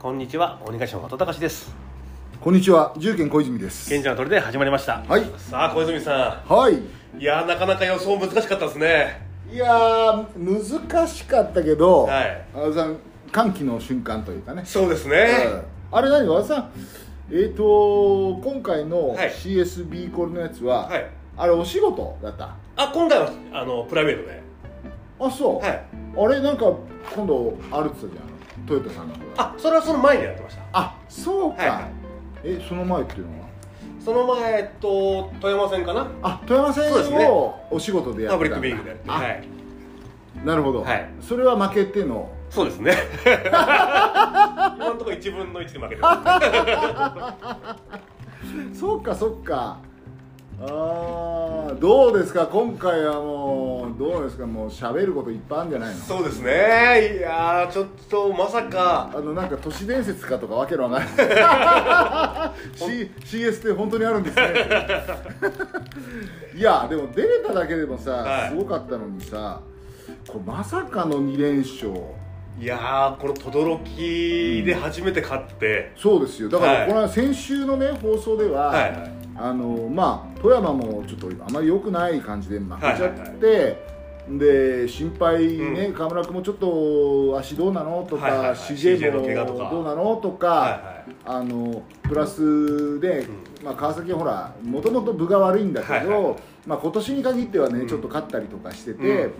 こんにちは鬼ヶ島渡隆です。こんにちは、重県小泉です。賢者の鳥で始まりました。はい。さあ小泉さはい。んいやーなかなか予想難しかったですね。いやー、難しかったけど、はい。和田さん、歓喜の瞬間というかね。そうですね、うん。あれ何、和田さん、えーと、今回のはい。CSB コルのやつは、はい。あれお仕事だった？あ今回はあのプライベートで。あ、そう。はい。あれ、なんか、今度、あるって言ってたじゃん。トヨタさんの方が。あそれはその前にやってました。あ、そうか。はいはい。え、その前っていうのは？その前えっと富山線かな。あ、富山線をお仕事でやパってたんだ。ブリックビーイングでやってあはい。なるほど、はい。それは負けての？そうですね。今のところ1分の1で負けてます。そうかそうかあーどうですか？今回はもうどうですか？もう喋ることいっぱいあるんじゃないの？そうですね。いやーちょっとまさか。あのなんか都市伝説かとかわけのわない。C CS って本当にあるんですね。いやでも出れただけでもさ、はい。すごかったのにさこれまさかの2連勝いやーこの轟で初めて勝って、そうですよ。だかはい。らこれは先週のね放送では、はい。はいあのまあ富山もちょっとあまり良くない感じで負けちゃって、はいはいで心配ね、うん。河村君もちょっと足どうなのとか、はいはいはい。CJ もどうなのとか、はいはい。あのプラスで、ん。まあ、川崎はほらもともと分が悪いんだけど、はいはい。まあ、今年に限ってはね、うん。ちょっと勝ったりとかしてて、うん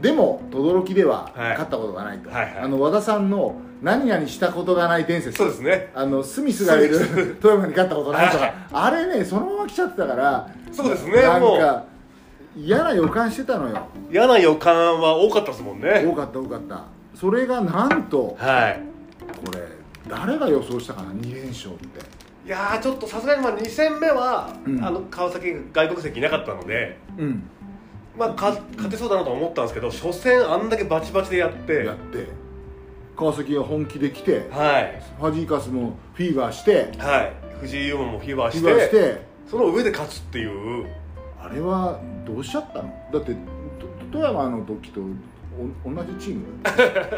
でも轟でははい。勝ったことがないと、はいはい。あの和田さんの何々したことがない伝説。そうですね。あのスミスがいる 富山に勝ったことないとか、はい。あれねそのまま来ちゃってたからそうですねなんか嫌な予感してたのよ。嫌な予感は多かったですもんね。多かった多かった。それがなんとはい。これ誰が予想したかな2連勝って。いやーちょっとさすがにまあ2戦目は、うん。あの川崎が外国籍いなかったので。うんまあか勝てそうだなと思ったんですけど初戦あんだけバチバチでやってやって川崎が本気で来てはい。ファジーカスもフィーバーしてはい。藤井優馬もフィーバーしてバーしてその上で勝つっていう。あれはどうしちゃったの？だってと富山の時とお同じチーム？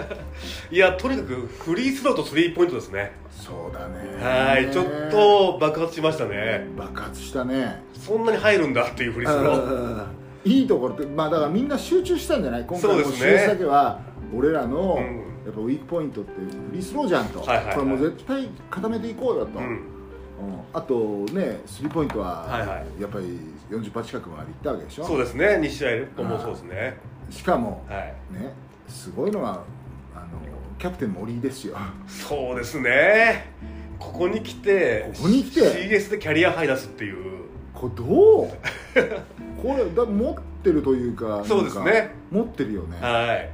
いやとにかくフリースローとスリーポイントですね。そうだね。はい。ちょっと爆発しましたね。爆発したね。そんなに入るんだっていうフリースローいいところってまあだからみんな集中したんじゃない？今回のそうですね。CS だけは俺らのうん。やっぱウィークポイントってフリースローじゃんと、はいはいはい。これもう絶対固めていこうよと、うん。うん。あとねスリーポイントはやっぱり40%近くまでいったわけでしょ？そうですね。2試合ともそうですね。しかもはい。ねすごいのはあのキャプテン森井ですよ。そうですね。ここに来てここに来て？CS でキャリアハイ出すっていうこれどう？これだ持ってるというかそうですね。持ってるよね、はい。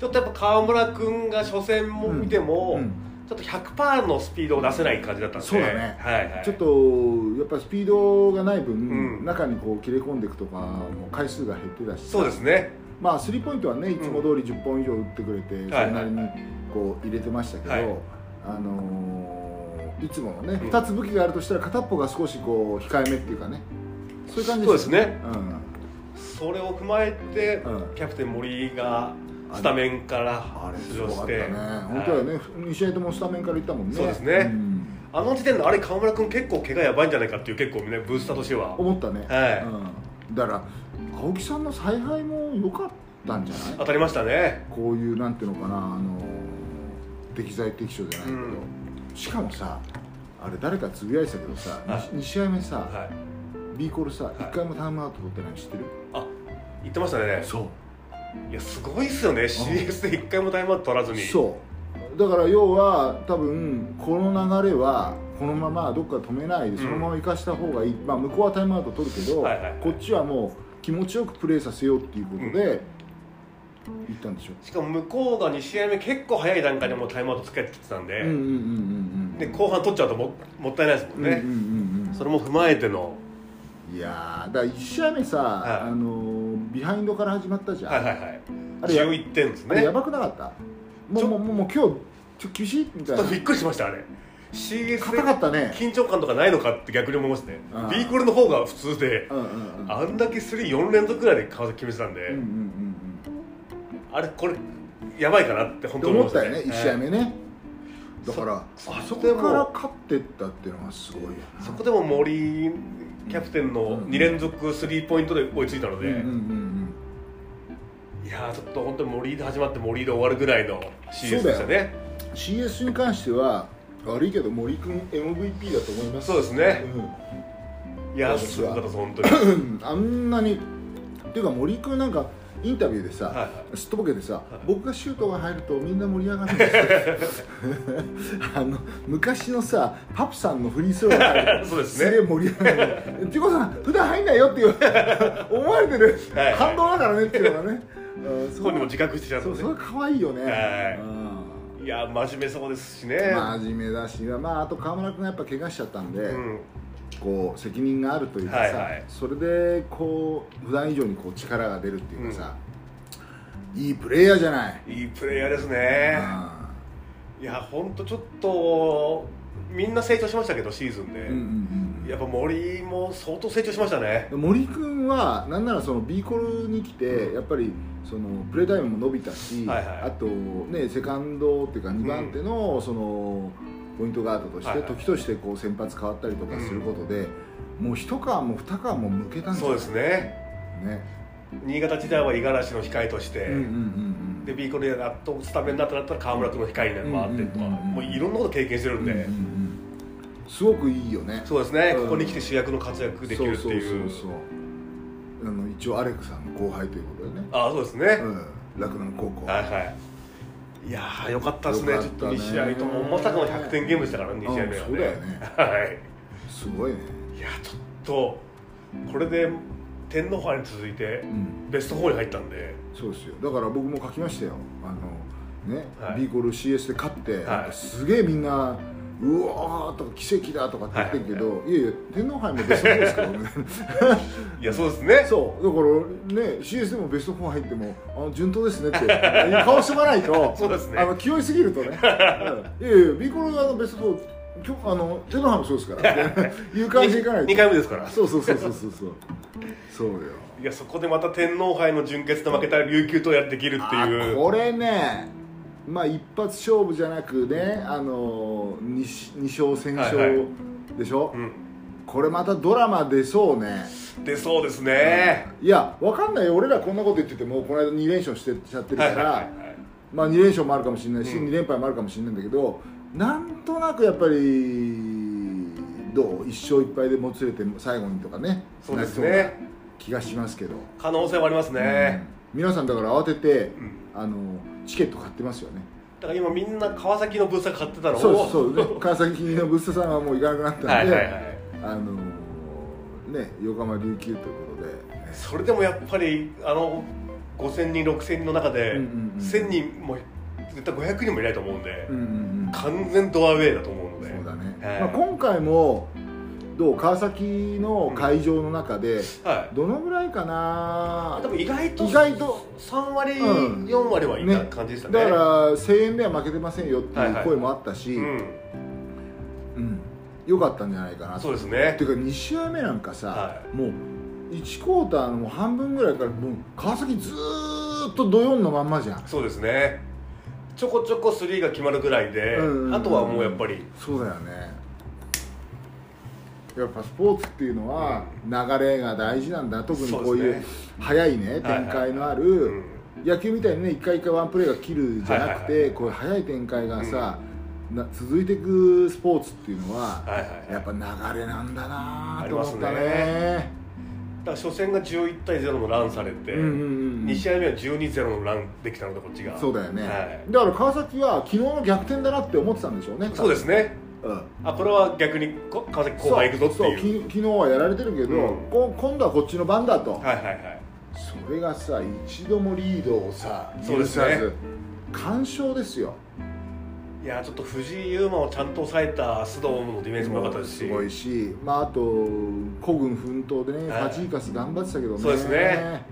ちょっとやっぱ川村君が初戦も見ても、うんうん。ちょっと100%のスピードを出せない感じだったんで。そうだね。はいはい、ちょっとやっぱスピードがない分、うん。中にこう切れ込んでいくとかも回数が減ってたし。そうですね。まあスリーポイントはねいつも通り10本以上打ってくれて、はい。それなりにこう入れてましたけど、はい。あのーいつものね、うん。2つ武器があるとしたら片っぽが少しこう控えめっていうかね。そういう感じそうですね。うん、それを踏まえて、うん。キャプテン森がスタメンからあれす出場しごかったね。て本当はね、2試合ともスタメンからいったもんね。そうですね。ん。あの時点であれ川村君結構怪我やばいんじゃないかっていう結構ねブースターとしては。思ったね、はい。うん、だから青木さんの采配も良かったんじゃない？当たりましたね。こういうなんていうのかなあの適材適所じゃないけど、うんしかもさあれ誰かつぶやいてたけどさ、はい。2試合目さ、はい。B コールさ、1回もタイムアウト取ってないの知ってる？あ言ってましたね。そう。いやすごいっすよね。CS で1回もタイムアウト取らずに。そう。だから要は多分この流れはこのままどっか止めないでそのまま生かした方がいい、まあ向こうはタイムアウト取るけど、はいはいはい。こっちはもう気持ちよくプレーさせようっていうことで言ったんでしょ、しかも向こうが2試合目結構早い段階でもうタイムアウト使ってきてたんで、で後半取っちゃうとももったいないですもんね、それも踏まえての。いやーだから1試合目さ、はい。あのービハインドから始まったじゃん、はいはいはい。あれや11点ですね。やばくなかった？もうもうもう今日ちょ厳しいみたいな。びっくりしましたあれ。CS かったね。緊張感とかないのかって逆に思いますね。あー B コールの方が普通であんだけ34連続ぐらいで川崎決めてたんで、うんうんうんあれこれやばいかなって本当に思ったよね1試合目ね、だからそあそこから勝ってったっていうのがすごいよなそこでも森キャプテンの2連続スリーポイントで追いついたので、うんうんうんいやーちょっと本当に森で始まって森で終わるぐらいのシリーズでしたね。うん CS に関しては悪いけど森君 MVP だと思います。そうですね。うん。いやー私はすごかったです本当に。うん。あんなにっていうか森君なんかインタビューでさ、はい。はすっとぼけてさ、い。僕がシュートが入るとみんな盛り上がるんですよ。あの昔のさパプさんのフリースローが入 るそうですね。げえ盛り上がる。っていうことは普段入んないよっていう 思われてる。はい。反動だからねっていうのがね。本人も自覚してちゃんとね。そうそれ可愛いよね、はい。うん。いやー真面目そうですしね。真面目だし、まあ、あと川村君がやっぱ怪我しちゃったんで、うんこう責任があるというかさ、はいはい。それでこう普段以上にこう力が出るっていうかさ、いいプレイヤーじゃない、いいプレイヤーですね。いや本当ちょっとみんな成長しましたけどシーズンで、うんうんうんやっぱ森も相当成長しましたね。うん森君はなんならその B コルに来てやっぱりそのプレータイムも伸びたし、はいはい。あとねセカンドっていうか2番手のそのポイントガードとして、時としてこう先発変わったりとかすることで、もう一皮も二皮も向けたんじゃない？そうですね。ね。新潟時代は五十嵐の控えとして、うんうんうんで B コレでやっとスタメンになったら川村君の控えに回ってとか、うんうんうんうん。もういろんなこと経験してるんで、うんうんうんすごくいいよね。そうですね、うん。ここに来て主役の活躍できるっていう。そうそうそうそう。あの一応アレクさんの後輩ということでね、ああそうですね、うん、洛南高校。はいはいいやーよかったですね。ちょっと2試合ともまさかの100点ゲームでしたからね2試合目はね。うんそうだよね。はい。すごいね。いやちょっとこれで天皇杯に続いてうん。ベスト4に入ったんで。そうですよ。だから僕も書きましたよ。あのね、はい。B コール CS で勝って、い。なんかすげえみんなうわーとか奇跡だとかって言ってるけど、い。やいや天皇杯もベスト4ですからね。いやそうですね。そうだからね CS でもベスト4入ってもあの順当ですねっていう顔してもらわないとそうですね。あの気負いすぎるとね、うん。いやいや B コールがベスト4今日あの天皇杯もそうですから いう感じでいかないと。2回目ですから。そうそうそうそうそう。そうそうよ。いやそこでまた天皇杯の準決で負けた琉球とやってきるっていう。あこれねまあ一発勝負じゃなくねあの 2, 2勝戦勝はいはでしょ、うん。これまたドラマ出そうね。出そうですね、いやわかんないよ。俺らこんなこと言っててもこの間2連勝してちゃってるから、はいはいはいはい。まあ2連勝もあるかもしれないし、うん。2連敗もあるかもしれないんだけどなんとなくやっぱりどう？1勝1敗でもつれて最後にとかねそうですね。気がしますけど、可能性はありますね、うん。皆さんだから慌てて、うん。あのチケット買ってますよね。だから今みんな川崎のブースター買ってたの？をそうそうね川崎のブースターさんはもう行かなくなったんで、はいはいはい。あのね横浜琉球ということで、それでもやっぱりあの5000人6000人の中でうんうんうん1000人も絶対500人もいないと思うんで、うんうんうん。完全ドアウェイだと思うので。そうだね、はい。まあ、今回もどう川崎の会場の中ではい。どのぐらいかな？多分意外と意外と。3割、うん4割はいた感じでしたね。だから声援では負けてませんよってはいう声もあったし、うん。うん。よかったんじゃないかなそうですね。っていうか2試合目なんかさ、はもう1クォーターのもう半分ぐらいからもう川崎ずーっとドヨンのまんまじゃん。そうですね。ちょこちょこスリーが決まるぐらいで、うんうんうん。あとはもうやっぱり。そうだよねやっぱスポーツっていうのは流れが大事なんだ。特にこういう速いね展開のあうるん。野球みたいにね一回一回ワンプレーが切るじゃなくてこういう速い展開がさな続いていくスポーツっていうのはやっぱ流れなんだなと思ったね。だから初戦が11対0のランされて、うんうんうん2試合目は12-0のランできたのでこっちが。そうだよね、はい。だから川崎は昨日の逆転だなって思ってたんでしょうね。そうですね。うんあこれは逆にこ川崎後半行くぞっていう。昨日はやられてるけど、うん。こ今度はこっちの番だと、はいはいはい。それがさ一度もリードをさそうですね。許さず完勝ですよ。いやちょっと藤井優馬をちゃんと抑えた須藤のディフェンスも良かったですし。すごいし、まあ、あと孤軍奮闘でね、はい。ファジーカス頑張ってたけどね。そうですね。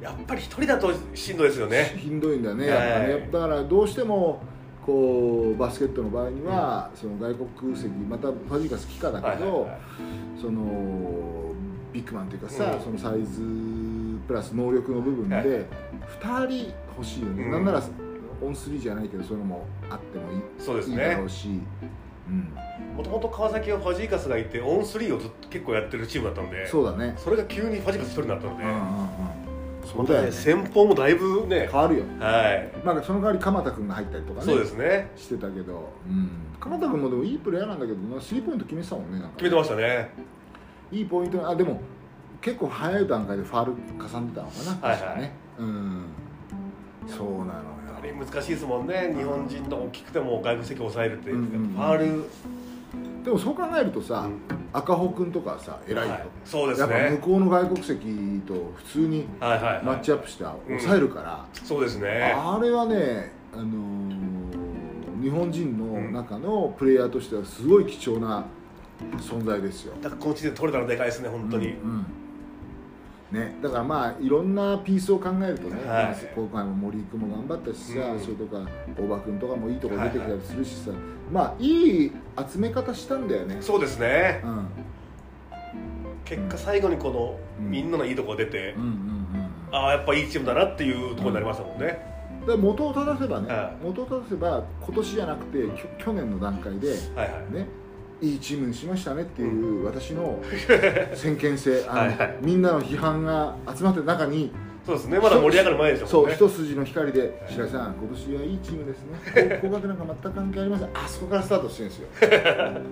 やっぱり一人だとしんどいですよね。しんどいんだね。やっぱはい。ねだからどうしてもこうバスケットの場合には、その外国籍またファジーカス帰化だけど、そのビッグマンというかさ、うん。そのサイズプラス能力の部分で、はい。2人欲しいよね、うん。なんならオン3じゃないけどそういうのもあってもいい。そうですいいだろねうし、うん、もともと川崎はファジーカスがいてオン3をずっと結構やってるチームだったのでそうだねそれが急にファジーカス1人になったので、そう本当にだよね先方もだいぶね。変わるよ。はい、まあその代わり鎌田君が入ったりとかねそうですね。してたけど、うん、鎌田君もでもいいプレーヤーなんだけどな。スリーポイント決めてたもんねなんか決めてましたね。いいポイント。あでも結構早い段階でファールかさんでたのかなはいはい。確かねうん。そうなのよ。あれ難しいですもんね。日本人の大きくても外国籍を抑えるって、うんうんうん。ファール、でもそう考えるとさ、うん。赤穂君とかさ偉いよ、はい。そうですやっぱ向ねこうの外国籍と普通にマッチアップして抑えるから、そうですね。あれはね、あのー日本人の中のプレイヤーとしてはすごい貴重な存在ですよ。だからこの地で取れたらでかいですね本当に、うんうんね、だからまあいろんなピースを考えるとね、はい。まあ今回も森君も頑張ったしさ、うん。それとか大場君とかもいいとこ出てきたりするしさ、まあいい集め方したんだよね、そうですね。うん、結果最後にこの、うん。みんなのいいところ出て、うんうんうんああやっぱいいチームだなっていうところになりましたもんね、で元を正せばね、はい。元を正せば今年じゃなくて去年の段階ではいはい。ねいいチームにしましたねっていう私の 先見性あのはいはい。みんなの批判が集まってる中にそうですね。まだ盛り上がる前でしょそうね一筋の光で「白井さん今年はいいチームですね。高額なんか全く関係ありません」あそこからスタートしてるんで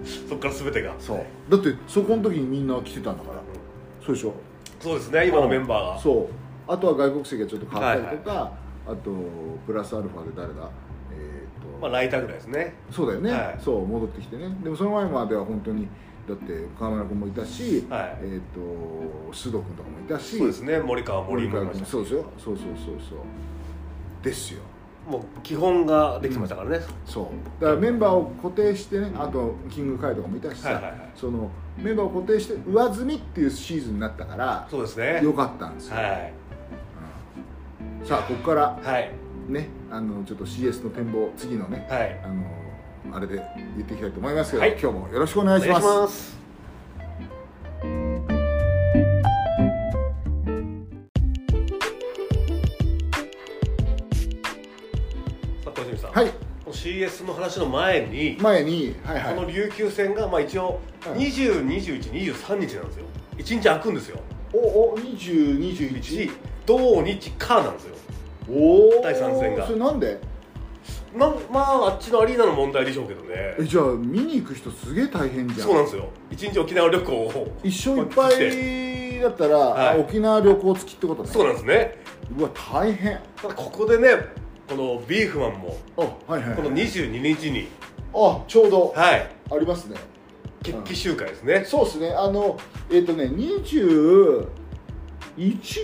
すよ。そこから全てが。そう。だってそこの時にみんな来てたんだから。そうでしょ？そうですね。今のメンバーが。そう。あとは外国籍がちょっと変わったりとか、あとプラスアルファで誰だ？えっ、と、まあライターぐらいですね。そうだよね、はい。そう戻ってきてね。でもその前までは本当にだって川村君もいたし、はい。えっ、と須藤君とかもいたしそうですね。森川森川君そうですよ。そうそうそうそう。ですよ。もう基本ができてましたからね、そう。だからメンバーを固定してねあとキングカイとかもいたしさ、はいはいはい。そのメンバーを固定して上積みっていうシーズンになったからそうですね。よかったんですよ、はい。うん。さあここから。はいねあのちょっと CS の展望次のねはい。あのあれで言っていきたいと思いますけど、はい。今日もよろしくお願いします。はい。CS の話の前に、前にはいはい。この琉球戦がまあ一応はい202123日なんですよ。1日空くんですよ。おお2021 1土日カーなんですよおお第三戦が。それなんで？なんまああっちのアリーナの問題でしょうけどね。えじゃあ見に行く人すげえ大変じゃん。そうなんですよ。一日沖縄旅行を。一生いっぱいだったら、はい。あ沖縄旅行付きってことね。そうなんですね。うわ大変。ただここでねこのビーフマンもあはいはいこの22日にあちょうど。はい。ありますね。決起集会ですね、そうですね。あのえっ、とね21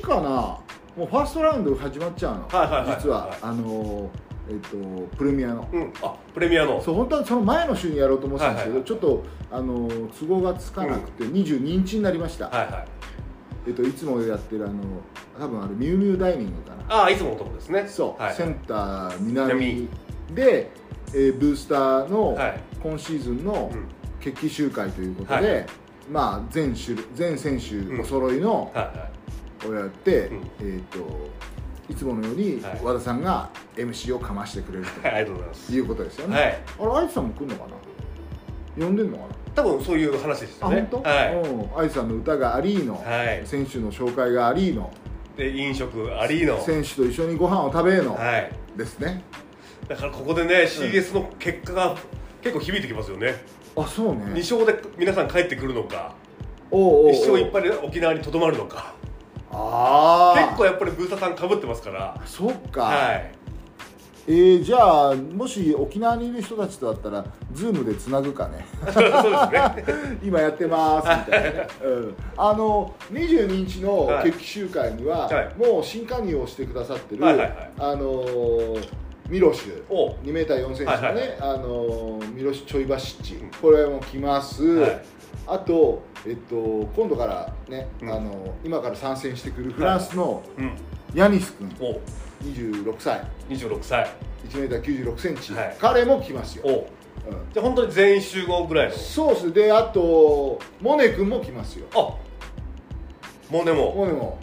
かなもうファーストラウンド始まっちゃうの、はいはいはい。実は、はい。あのえっ、とプレミアの、うん。あプレミアの。そう本当はその前の週にやろうと思ってたんですけど、はいはい。はいちょっとあの都合がつかなくて22日になりました、はいはい。えっといつもやってるあの多分あれミュウミュウダイニングかな。ああいつものとこですね。そう、はいセンター南で、えーブースターのはい。今シーズンのうん。決起集会ということで、はいまあ全種類全選手お揃いのはいはいをやって、うん。えっ、といつものようにはい。和田さんが MC をかましてくれるはいありがとうございます。ということですよね、はい。あれ愛さんも来るのかな？呼んでんのかな？多分そういう話でしたあ、ね本当？はい。うん、愛さんの歌がありの、はい。選手の紹介がありの、で飲食ありの。選手と一緒にご飯を食べの、はい。ですね。だからここでね CS の結果が結構響いてきますよね。あ、そう2ね。勝で皆さん帰ってくるのかおうおうおう。1勝1敗で沖縄にとどまるのかああ。結構やっぱりブースターさんかぶってますから。そっか。はい。えー、じゃあもし沖縄にいる人たちとだったらズームでつなぐかね。そうですね。今やってますみたいなね、うん、あの22日のはい。決起集会には、はい。もう新加入をしてくださってる、はいはいはい。あのーミロシュ。お。2メーター4センチのね、はいはいあのーミロシュちょいバシッチ、うん。これも来ます、はいあと、えっと、今度からね、うん。あの今から参戦してくるフランスのうん。ヤニス君、お。26歳。26歳。1メーター96センチ、はい。彼も来ますよ、お。うん。じゃあ本当に全員集合ぐらいの。そうっす。であとモネ君も来ますよ。あ。もうでも。モネも、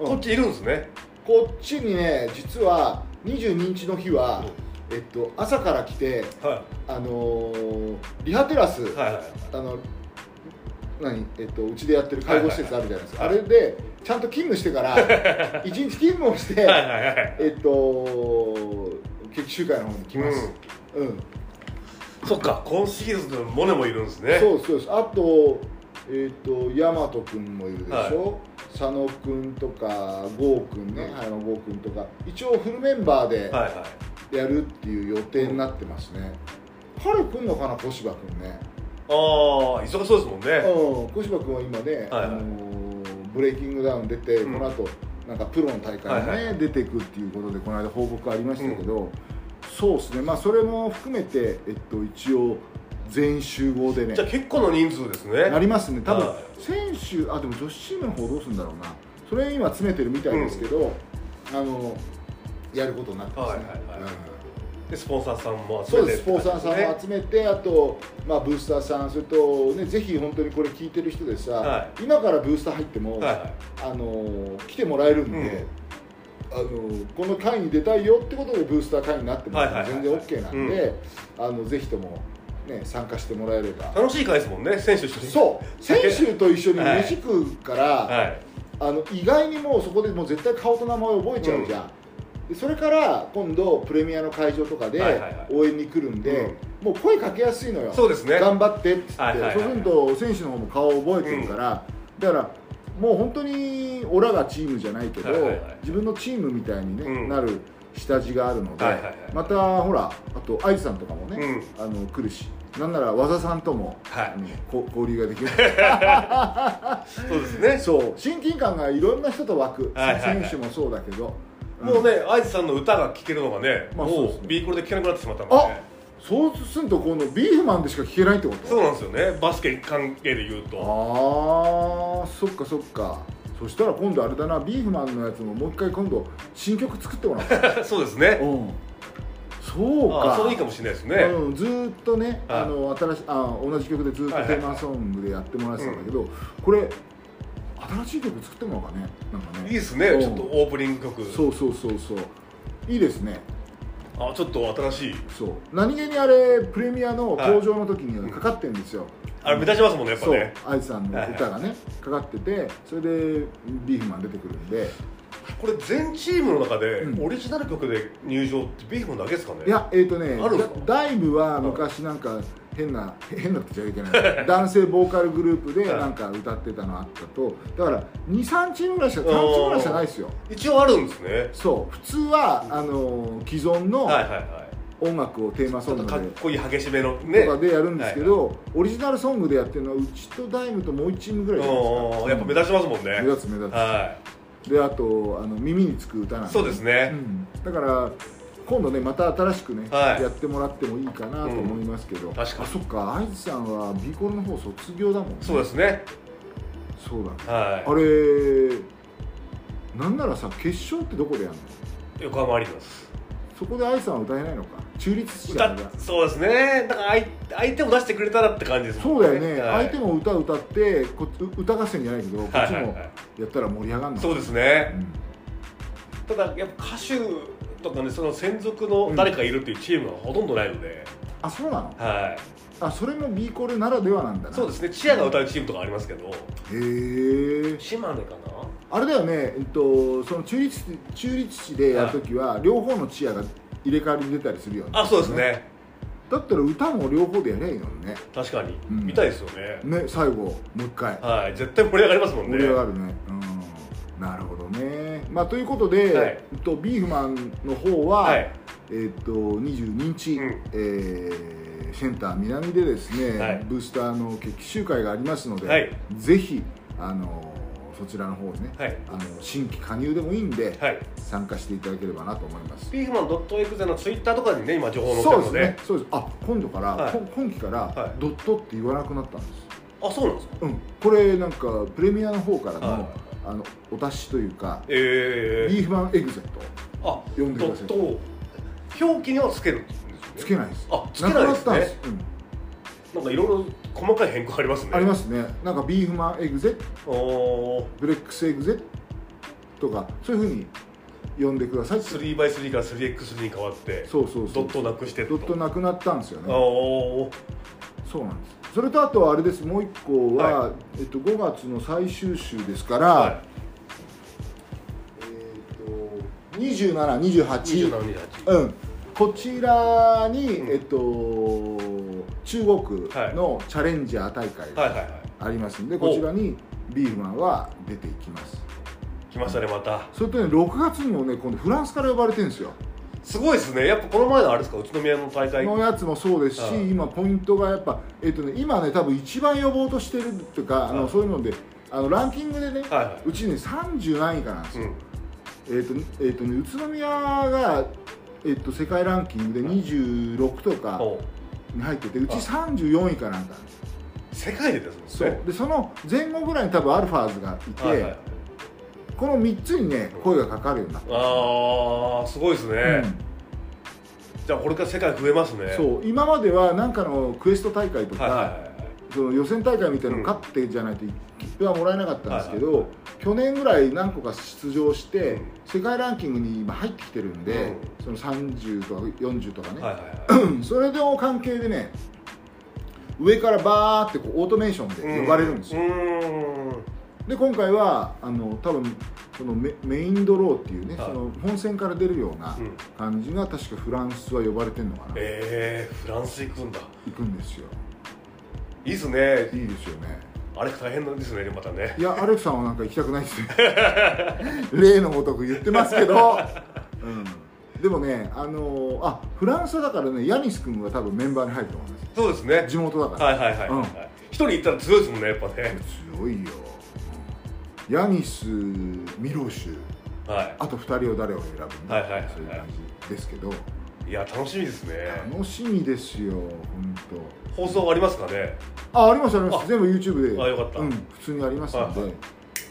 うん。こっちいるんですね。こっちにね実は22日の日は、えっと、朝から来て、はあのーリハテラス、いはいはい。あの何えっとうちでやってる介護施設あるじゃないですか、はいはいあれでちゃんと勤務してから 一日勤務をして、はいはいはいえっと決起集会の方に来ます、うん。そっか今シーズンモネもいるんですね。そうそうですあとえっ、と大和君もいるでしょ、佐野君とか郷君ね。葉山郷君とか。一応フルメンバーではいはい。やるっていう予定になってますね、彼来んのかな小柴君ねああ忙しそうですもんね。うん。小柴君は今ね、はいはい。あのーブレイキングダウン出て、うん。この後なんかプロの大会にね、はいは出ていくっていうことでこの間報告ありましたけど、そうですね。まあそれも含めて、えっと、一応全員集合でねじゃあ結構の人数ですね。なりますね。多分、はい。選手あでも女子チームの方どうするんだろうな。それ今詰めてるみたいですけど、あのやることになってますね、はいはいはい。うんでスポンサーさんも集そうめてですスポンサーさんを集めてあと、まあ、ブースターさんそれと、ね、ぜひ本当にこれ聞いてる人でさ、は今からブースター入っても、はいはい。あのー来てもらえるんで、あのーこの会に出たいよってことでブースター会になっても全然 OK なんで、あのぜひとも、ね、参加してもらえれば。楽しい会ですもんね選手一緒に。そう。選手と一緒に飯食うから、はい。あの意外にもうそこでもう絶対顔と名前覚えちゃうじゃん、でそれから今度プレミアの会場とかで応援に来るんで、もう声かけやすいのよ。そうですね。頑張ってっつって、そうすると選手の方も顔を覚えてるから、だからもう本当にオラがチームじゃないけど、自分のチームみたいに、ねうん。なる下地があるので、またほらあと愛さんとかもね、あの来るしなんなら和田さんとも、はい。交流ができる。そうですね。そう。親近感がいろんな人と湧く、選手もそうだけどもうね愛知さんの歌が聴けるのがねもまあそうですね。う B コレで聴けなくなってしまったので。あそうするとこのビーフマンでしか聞けないってこと？そうなんですよね。バスケ関係で言うと。ああそっかそっか。そしたら今度あれだなビーフマンのやつももう一回今度新曲作ってもらおう そうですね。うん。そうか。あそれいいかもしれないですね。うん、ずーっとね、はい。あの新しあ同じ曲でずーっとはいはい。テーマソングでやってもらってたんだけど、これ新しい曲作ってもらおうかね。なんかね。いいですね。うん。ちょっとオープニング曲。そうそうそうそう。いいですね。あちょっと新しい。そう。何気にあれプレミアの登場の時にかかってるんですよ、あれ目立ちますもんねやっぱそう。ね愛さんの歌がね、かかっててそれでビーフマン出てくるんで。これ全チームの中でうん。オリジナル曲で入場ってビーフマンだけですかね？いやえっ、ー、とねダダイブは昔なんか変な変なって言っちゃいけない。男性ボーカルグループではい。なんか歌ってたのあったと。だから23チームぐらいしか3チームぐらいしかないですよ。一応あるんですね。そう。普通はあの既存のはいはいはい。音楽をテーマソングでかっこいい激しめのね。とかでやるんですけど、オリジナルソングでやってるのはうちとダイムともう1チームぐらいじゃないですか。うんやっぱ目立ちますもんね。目立つ目立つ、はであとあの耳につく歌なんで。いそうですね。うん、だから今度ねまた新しくね、はい。やってもらってもいいかなと思いますけど、ん。確かに。あそっか愛知さんは B コロの方卒業だもんね。そうですね。そうだね。はあれなんならさ決勝ってどこでやるの？い横浜アリーナです。そこで愛さんは歌えないのか？中立地歌だか？らそうですね。だから相相手を出してくれたらって感じですもんそうだよね、はい。相手も歌歌ってこ歌合戦じゃないけどこっちもやったら盛り上がるのそうですうねん。ただやっぱ歌手とかねその専属の誰かいるっていうチームはほとんどないので、あそうなの？はい。あそれも B コールならではなんだな。そうですね。チアが歌うチームとかありますけど。へえ。島根かあれだよね、えっと、その中立中立地でやるときは、両方のチアが入れ替わりに出たりするよねなあそうですね。だったら歌も両方でやりゃいいのにね。確かに、うん。見たいですよね。ね最後もう一回。はい。絶対盛り上がりますもんね。盛り上がるね。うん。なるほどねまあということで、はい。えっと、ビーフマンの方は、はい。えっと22日、うん。えーセンター南でですね、はい。ブースターの決起集会がありますので、はい。ぜひあのそちらの方にね、はい。あの新規加入でもいいんで、はい。参加していただければなと思います。ピーフマンドットエクゼのツイッターとかにね今情報載ってそうでするのでね。そうです。あ、今度から、はい。こ今期から、はい。ドットって言わなくなったんです。あそうなんですか？うん。これなんかプレミアの方からの、はいあのお達しというか、ええビーフマンエグゼット。あ読んでください。ドット表記にはつけるんですね。つけないです。あつけないですね。くなったんです。うん。なんかいろいろ細かい変更ありますね。ありますね。なんかビーフマンエグゼブレックスエグゼットとかそういうふうに呼んでください。3x3 から 3x3 に変わってそうそうそう。ドットなくしてドットなくなったんですよね。おそうなんです。それとあとはあれです。もう一個は、はい、えっと、5月の最終週ですから、はい、えー、と2728うん。こちらに、うん、えっと中国のチャレンジャー大会がありますんで、こちらにビーフマンは出ていきます。来ましたねまた。それとね6月にもね今度フランスから呼ばれてるんですよすごいですね。やっぱこの前のあれですか？宇都宮の大会。のやつもそうですし、今ポイントがやっぱえっ、とね今ね多分一番呼ぼうとしてるっていうか、あのそういうのであのランキングでね、はいはい、うちね30何位かなんですよ、うん、えっ、とえっ、とね宇都宮がえっ、と世界ランキングで26とかに入っててうち34位かなんか。世界でですもんね。そう。でその前後ぐらいに多分アルファーズがいて、はいはいこの3つにね声がかかるようになった。ああすごいですね、うん、じゃあこれから世界増えますね。そう今までは何かのクエスト大会とか、はいはいはいその予選大会みたいなの勝ってじゃないと切符はもらえなかったんですけど、去年ぐらい何個か出場して、うん、世界ランキングに今入ってきてるんで、うん、その30とか40とかね、それの関係でね上からバーってこうオートメーションで呼ばれるんですよ、で今回はあの多分そのメメインドローっていうね、その本戦から出るような感じが確かフランスは呼ばれてるのかな。ええー、フランス行くんだ。行くんですよ。いいっすね。いいですよね。あれ大変なんですねまたね。いやアレクさんはなんか行きたくないですね 例のごとく言ってますけど、うん、でもねあのー、あフランスだからねヤニス君が多分メンバーに入ると思いますそうですね。地元だから。はいはいはい、はい、うん、一人行ったら強いですもんねやっぱね。強いよヤニスミロシュ、はい、あと2人を誰を選ぶんだ、はいはいはいはい、そういう感じですけど。いや楽しみですね。楽しみですよ本当。放送ありますかね？あありますあります。全部 YouTube で。あよかった、うん、普通にありますので、はいはい、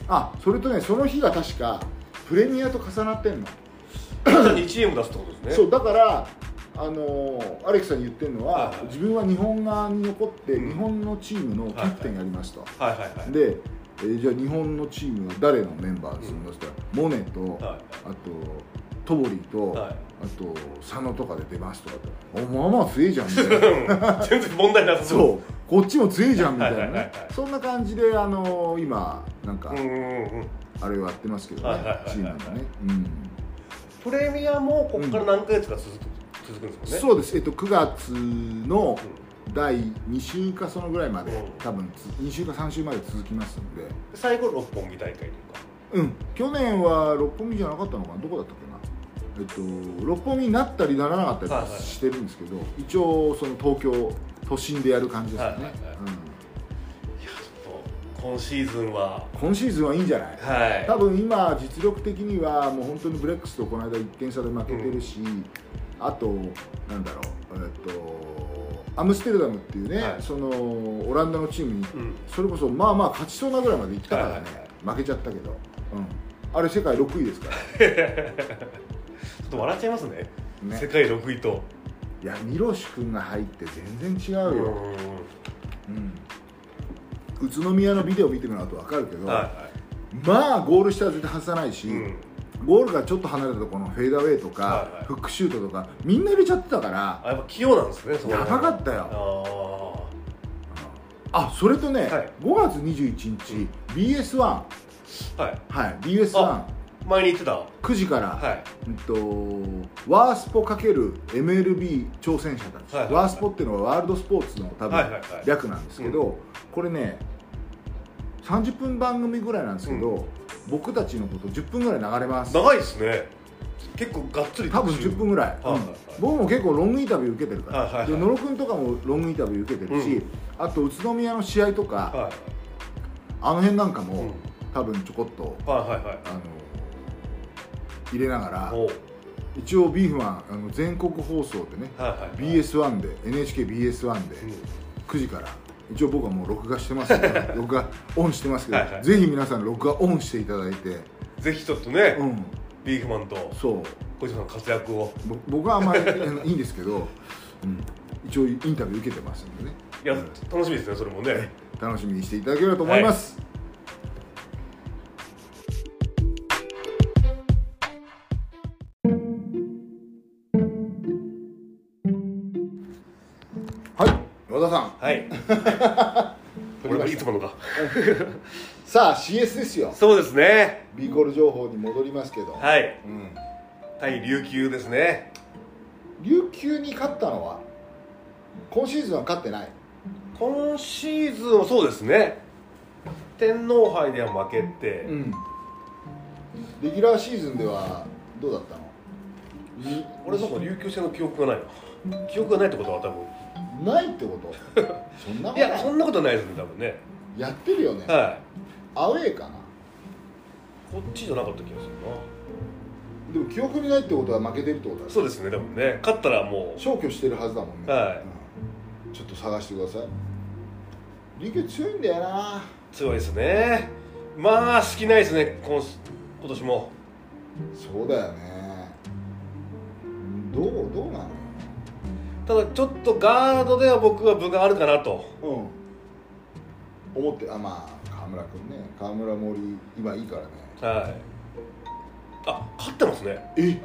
あそれとねその日が確かプレミアと重なってんの。じゃあ2チーム出すってことですね。そうだからあのー、アレクさんに言ってるのは、はいはい、自分は日本側に残って日本のチームのキャプテンやりますと、はいはいはい、でえー、じゃあ日本のチームは誰のメンバーですか、うん、したらモネと、はい、あとトボリと、はい、あと佐野とかで出ますとかって。おまあまあ強いじゃんみたいな。全然問題なさそう。こっちも強いじゃんみたいなね。そんな感じであのー、今なんか、あれをやってますけどね、チームがね、うん、プレミアもここから何ヶ月か続く、うん続くんですもんね。そうです。えっと9月の第2週かそのぐらいまで、うん、多分2週か3週まで続きますんで。最後六本木大会とか。うん。去年は六本木じゃなかったのかな？どこだったっけな？えっと六本木になったりならなかったりしてるんですけど、はいはい、一応その東京都心でやる感じですよね、はいはいはい。うん。今シーズンは。今シーズンはいいんじゃない、はい、多分今実力的にはもう本当にブレックスとこの間1点差で負けてるし、うん、あとなんだろうえっとアムステルダムっていうね、はい、そのオランダのチームに、うん、それこそまあまあ勝ちそうなぐらいまで行ったからね、負けちゃったけど、うん、あれ世界6位ですから。ちょっと笑っちゃいますね、ね、世界6位と。いやミロシ君が入って全然違うよ。うん、宇都宮のビデオ見てもらうと分かるけど、はいはい、まあゴール下は絶対外さないし、うんゴールがちょっと離れたところのフェーダーウェイとか、はいはい、フックシュートとかみんな入れちゃってたからあやっぱ器用なんですねやばかったよ。あそれとね、はい、5月21日、うん、BS1 はい、はい、BS1 前に言ってた？9時から、はい。えっと、ワースポ×る MLB 挑戦者たち、はいはいはい、ワースポっていうのはワールドスポーツの多分、略なんですけど、うん、これね30分番組ぐらいなんですけど、うん僕たちのこと10分ぐらい流れます。長いですね。結構がっつり多分10分ぐらい、はい僕も結構ロングインタビュー受けてるから、はいはいはい、で野呂君とかもロングインタビュー受けてるし、うん、あと宇都宮の試合とか、はい、あの辺なんかも、うん、多分ちょこっと、はいはいはい、あの入れながら一応ビーフマンあの全国放送でね、はいはいはい、BS1 で NHKBS1 で9時から一応僕はもう録画してます 録画オンしてますけど、はいはい、ぜひ皆さん録画オンしていただいて。ぜひちょっとね、うん、ビーフマンとそう。小んの活躍を。僕はあんまりいいんですけど、うん、一応インタビュー受けてますんでね。いや、うん、楽しみですねそれもね。楽しみにしていただければと思います、はい田さん。はい。これもいつものかさあ CS ですよ。そうですね。B コール情報に戻りますけど、はい。うん、対琉球ですね。琉球に勝ったのは今シーズンは勝ってない。今シーズンはそうですね。天皇杯では負けて、ん。レギュラーシーズンではどうだったの？俺なんか琉球戦の記憶がない。な記憶がないってことは多分ないってこと？そんなことい。やそんなことないですね多分ね。やってるよね、はい。アウェーかな。こっちじゃなかった気がするな。でも記憶にないってことは負けてるってことだそうですね多分ね。勝ったらもう。消去してるはずだもんね、はい。うん。ちょっと探してください。琉球強いんだよな。強いですね。まあ好きないですね今今年も。そうだよね。どうどうなの？よただちょっとガードでは僕は分があるかなと。うん。思ってあまあ河村君ね。河村森今いいからね。はい。あ勝ってますね。え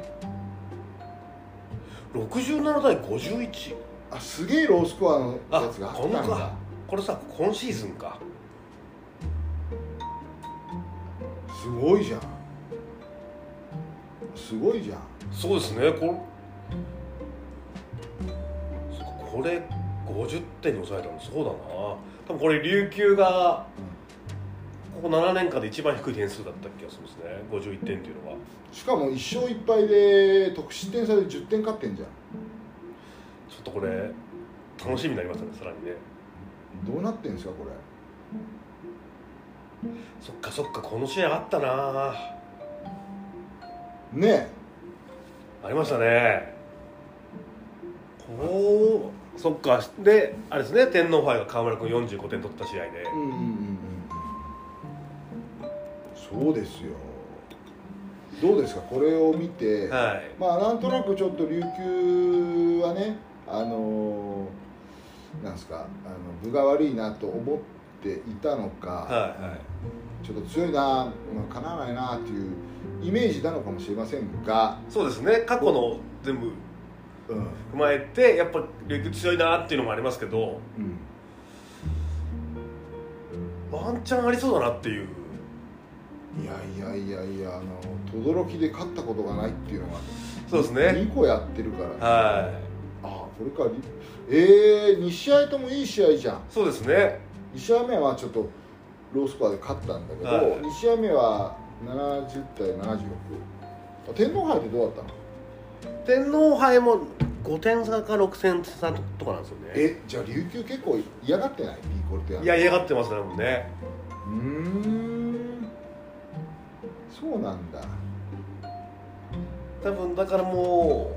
？67対51あすげえロースコアのあやつがあったこのか。んだこれさ今シーズンか。すごいじゃん。すごいじゃん。そうですね。ここれ50点に抑えたのそうだな。多分これ琉球がここ7年間で一番低い点数だった気がするんですね。51点っていうのは。しかも1勝1敗で得失点差で10点勝ってんじゃん。ちょっとこれ楽しみになりますねさらにね。どうなってんですかこれ。そっかそっかこの試合あったな。ねありましたね。こうそっか。であれですね天皇杯が河村君45点取った試合で。えうんうんうん。うんそうですよ。どうですか？これを見て、はい。まあなんとなくちょっと琉球はねあのなんですかあの分が悪いなと思っていたのか、はいはい。ちょっと強いな、まあ、かなわないなっていうイメージなのかもしれませんが、そうですね。過去の全部うん踏まえてやっぱ琉球強いなっていうのもありますけどうん、ワンチャンありそうだなっていう。いやいやいやいやあの轟で勝ったことがないっていうのがそうですね。2個やってるから、ね、はあこれか。えー、2試合ともいい試合じゃん。いそうですね。2試合目はちょっとロースコアで勝ったんだけど、はい。2試合目は70対76天皇杯ってどうだったの？天皇杯も5点差か6点差とかなんですよね。えじゃあ琉球結構嫌がってない？B コルテいや嫌がってますねもうね。うーん。そうなんだ。多分だからも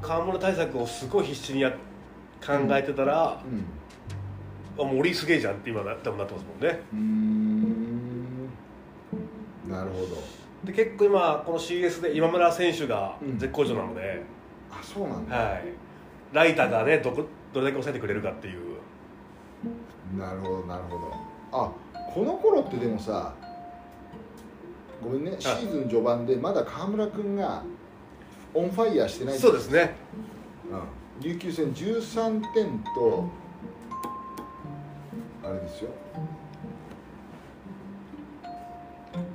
う河村対策をすごい必死にや考えてたら、うんあ森すげえじゃんって今な多分なってますもんね。うーん。なるほどで結構今この CS で今村選手がうん。絶好調なので、あそうなんだ、はい。ライターがねどこどれだけ抑えてくれるかっていう。なるほどなるほど。あこの頃ってでもさごめんねシーズン序盤でまだ河村君がオンファイヤーしてないそうですね。うん。琉球戦13点とあれですよ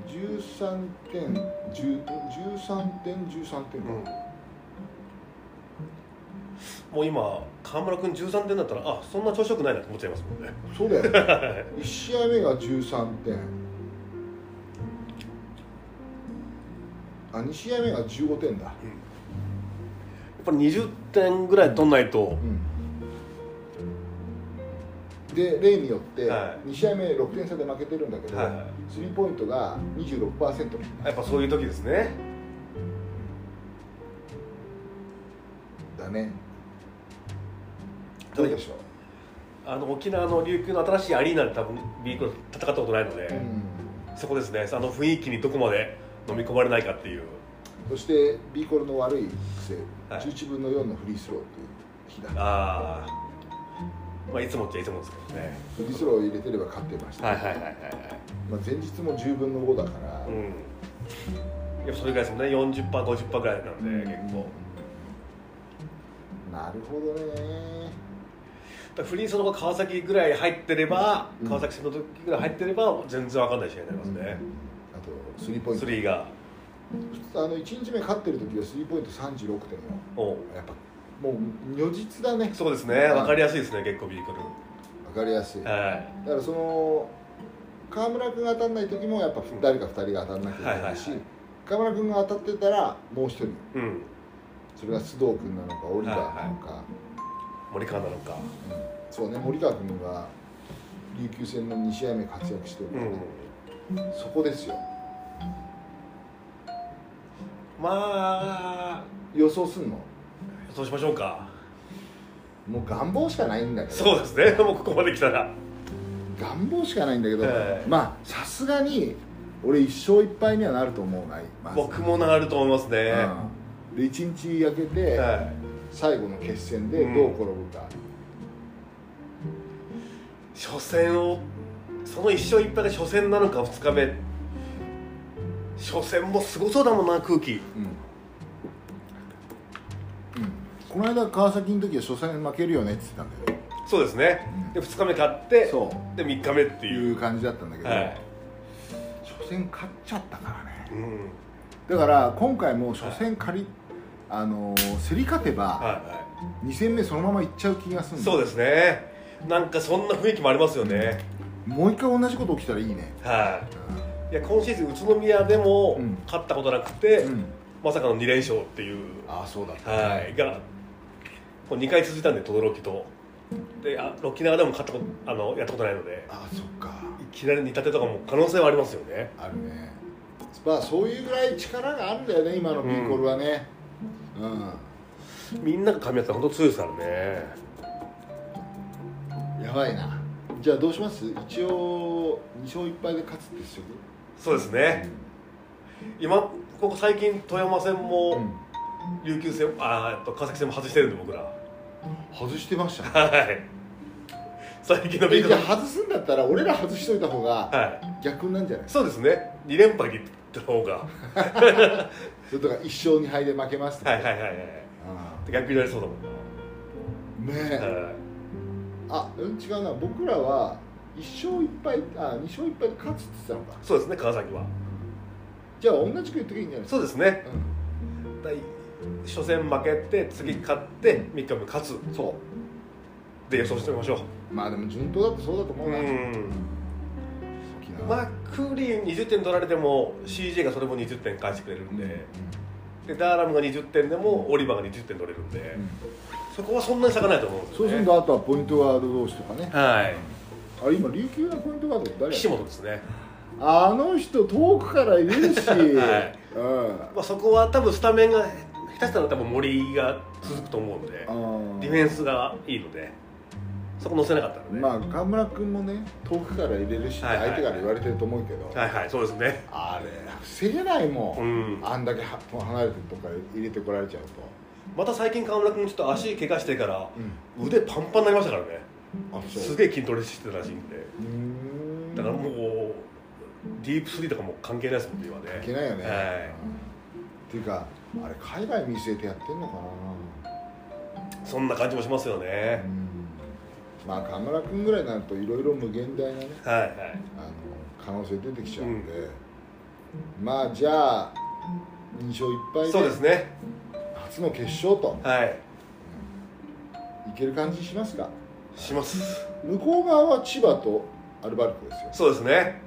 13点10 13点13点か、もう今河村君13点だったらあそんな調子よくないなと思っちゃいますもんね。そうだよね。1試合目が13点。あ2試合目が15点だ、やっぱり20点ぐらい取んないと、で例によってはい。2試合目6点差で負けてるんだけど、はい。はいスリーポイントが26%やっぱそういう時ですね。だね。どうでしょあの沖縄の琉球の新しいアリーナで多分 B クロ戦ったことないので、う、うん、そこですね。あの雰囲気にどこまで飲み込まれないかっていう。そして B コルの悪い癖、はい。11分の4のフリースローっていう日だああまあいつもっちゃいつもですけどね。フリースローを入れてれば勝ってました、はいはいはいはいはい。まあ、前日も10分の5だから、うん。やっぱそれぐらいですもんね。40%50% ぐらいなので、結構。なるほどね。らフリースローが川崎ぐらい入ってれば、うん。川崎戦の時ぐらい入ってれば全然わかんない試合になりますね、あとスリーポイント。スリーが。あの1日目勝ってる時はスリーポイント36.4おやっぱもう如実だね。そうですね。わかりやすいですね結構ビークル分かりやすい。だかはらその河村君が当たんない時もやっぱ誰か2人が当たんなきゃいけないし、はいはいはい。河村君が当たってたらもう1人。いうん。それが須藤君なのかオリバーなのか、森川なのか。うん。そうね森川君が琉球戦の2試合目活躍してるからね、うん。そこですよ。まあ予想すんの？そうしましょうか。もう願望しかないんだけど。そうですね。もうここまで来たら。願望しかないんだけど、はいまあさすがに俺一勝一敗にはなると思うない、まず。僕もなると思いますね、うん、で一日焼けて、はい。最後の決戦でどう転ぶか、初戦をその1勝1敗が初戦なのか2日目。初戦もすごそうだもんな空気。うんうんこの間川崎の時は初戦負けるよねって言ってたんだよね。そうですね、うん。で2日目勝ってそで3日目っていう、いう感じだったんだけど、はい。初戦勝っちゃったからね。うん。だから今回も初戦仮、あのー競り勝てばはいは2戦目そのままいっちゃう気がするんそうですね。なんかそんな雰囲気もありますよね、もう一回同じこと起きたらいいね。はい。いや今シーズン宇都宮でもうん。勝ったことなくて、うん。まさかの2連勝っていう。ああそうだったはい。がこう2回続いたんで轟と。であロッキーナガでも勝ったことあのやったことないので。ああそっか。いきなり煮立てとかも可能性はありますよね。あるね。まあそういうぐらい力があるんだよね今のピーコルはね。うん、みんなが噛み合ったら本当強いですからね。やばいな。じゃあどうします？一応2勝1敗で勝つってすそうですね。今ここ最近富山戦うもん。琉球戦あっと川崎戦も外してるんで僕ら外してましたね。はい。最近のビえッグじゃあ外すんだったら俺ら外しといた方がはい。逆なんじゃない？そうですね。2連敗でいった方が。はそれとか1勝2敗で負けますとか。いはいはいはい。あ逆になりそうだもんあねえ、な、はい。あうん違うな。僕らは1勝1敗あ2勝1敗で勝つって言ってたのか。そうですね川崎は。じゃあ同じく言っときゃいいんじゃないですか？そうですね。うだい初戦負けて次勝って3日目勝つ。んそう。で予想してみましょう。まあでも順当だとそうだと思うな、うん。まあクーリー20点取られても CJ がそれも20点返してくれるんで,、でダーラムが20点でもオリバーが20点取れるんで、うん。そこはそんなに差がないと思うんですよね。そうするとあとはポイントガード同士とかね。はい。あれ今琉球のポイントガード誰岸本ですね、あの人遠くからいるし、はい。うん。まあ、そこは多分スタメンが下手したら多分森が続くと思うんでディフェンスがいいのでそこ乗せなかったので、まあ河村君もね遠くから入れるしはいはい。相手から言われてると思うけど、はいはいそうですね。あれ防げないも、うん。んあんだけは離れてるとこから入れてこられちゃうと、また最近川村君ちょっと足怪我してからうん、腕パンパンになりましたからね。あそう。すげえ筋トレしてたらしいんで。うーん。だからもうディープスリーとかも関係ないですもんね今ね。いけないよね、はい。うん。っていうかあれ海外見据えてやってんのかな。そんな感じもしますよね。うん。まあ河村君ぐらいになるといろいろ無限大なねはいはい。あの可能性出てきちゃうんで、まあじゃあ2勝1敗そうでですね。初の決勝と。はい。いける感じしますか？します。向こう側は千葉とアルバルクですよ。そうですね。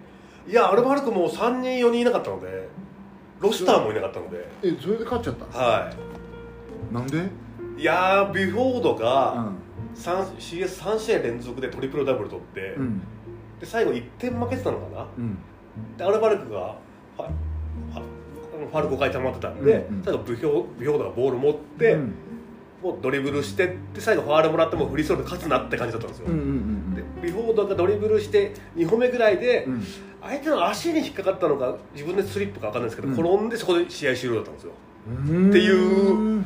いやアルバルクも3人4人いなかったのでロスターもいなかったので。えそれで勝っちゃったはなんで、いいやービュフォードうがん CS3 試合連続でトリプルダブル取って、うん。で最後1点負けてたのかな？うん。でアルバルクがファファファウル5回溜まってたんで、うんうん。最後ビュフォビュフォードがボール持って、うん。もうドリブルしてで最後ファールもらってもフリースローで勝つなって感じだったんですよ、うんうんうんでビュフォードがドリブルして2歩目ぐらいで、うん相手の足に引っかかったのか自分でスリップか分かんないですけど、うん。転んでそこで試合終了だったんですよ。うん。っていう。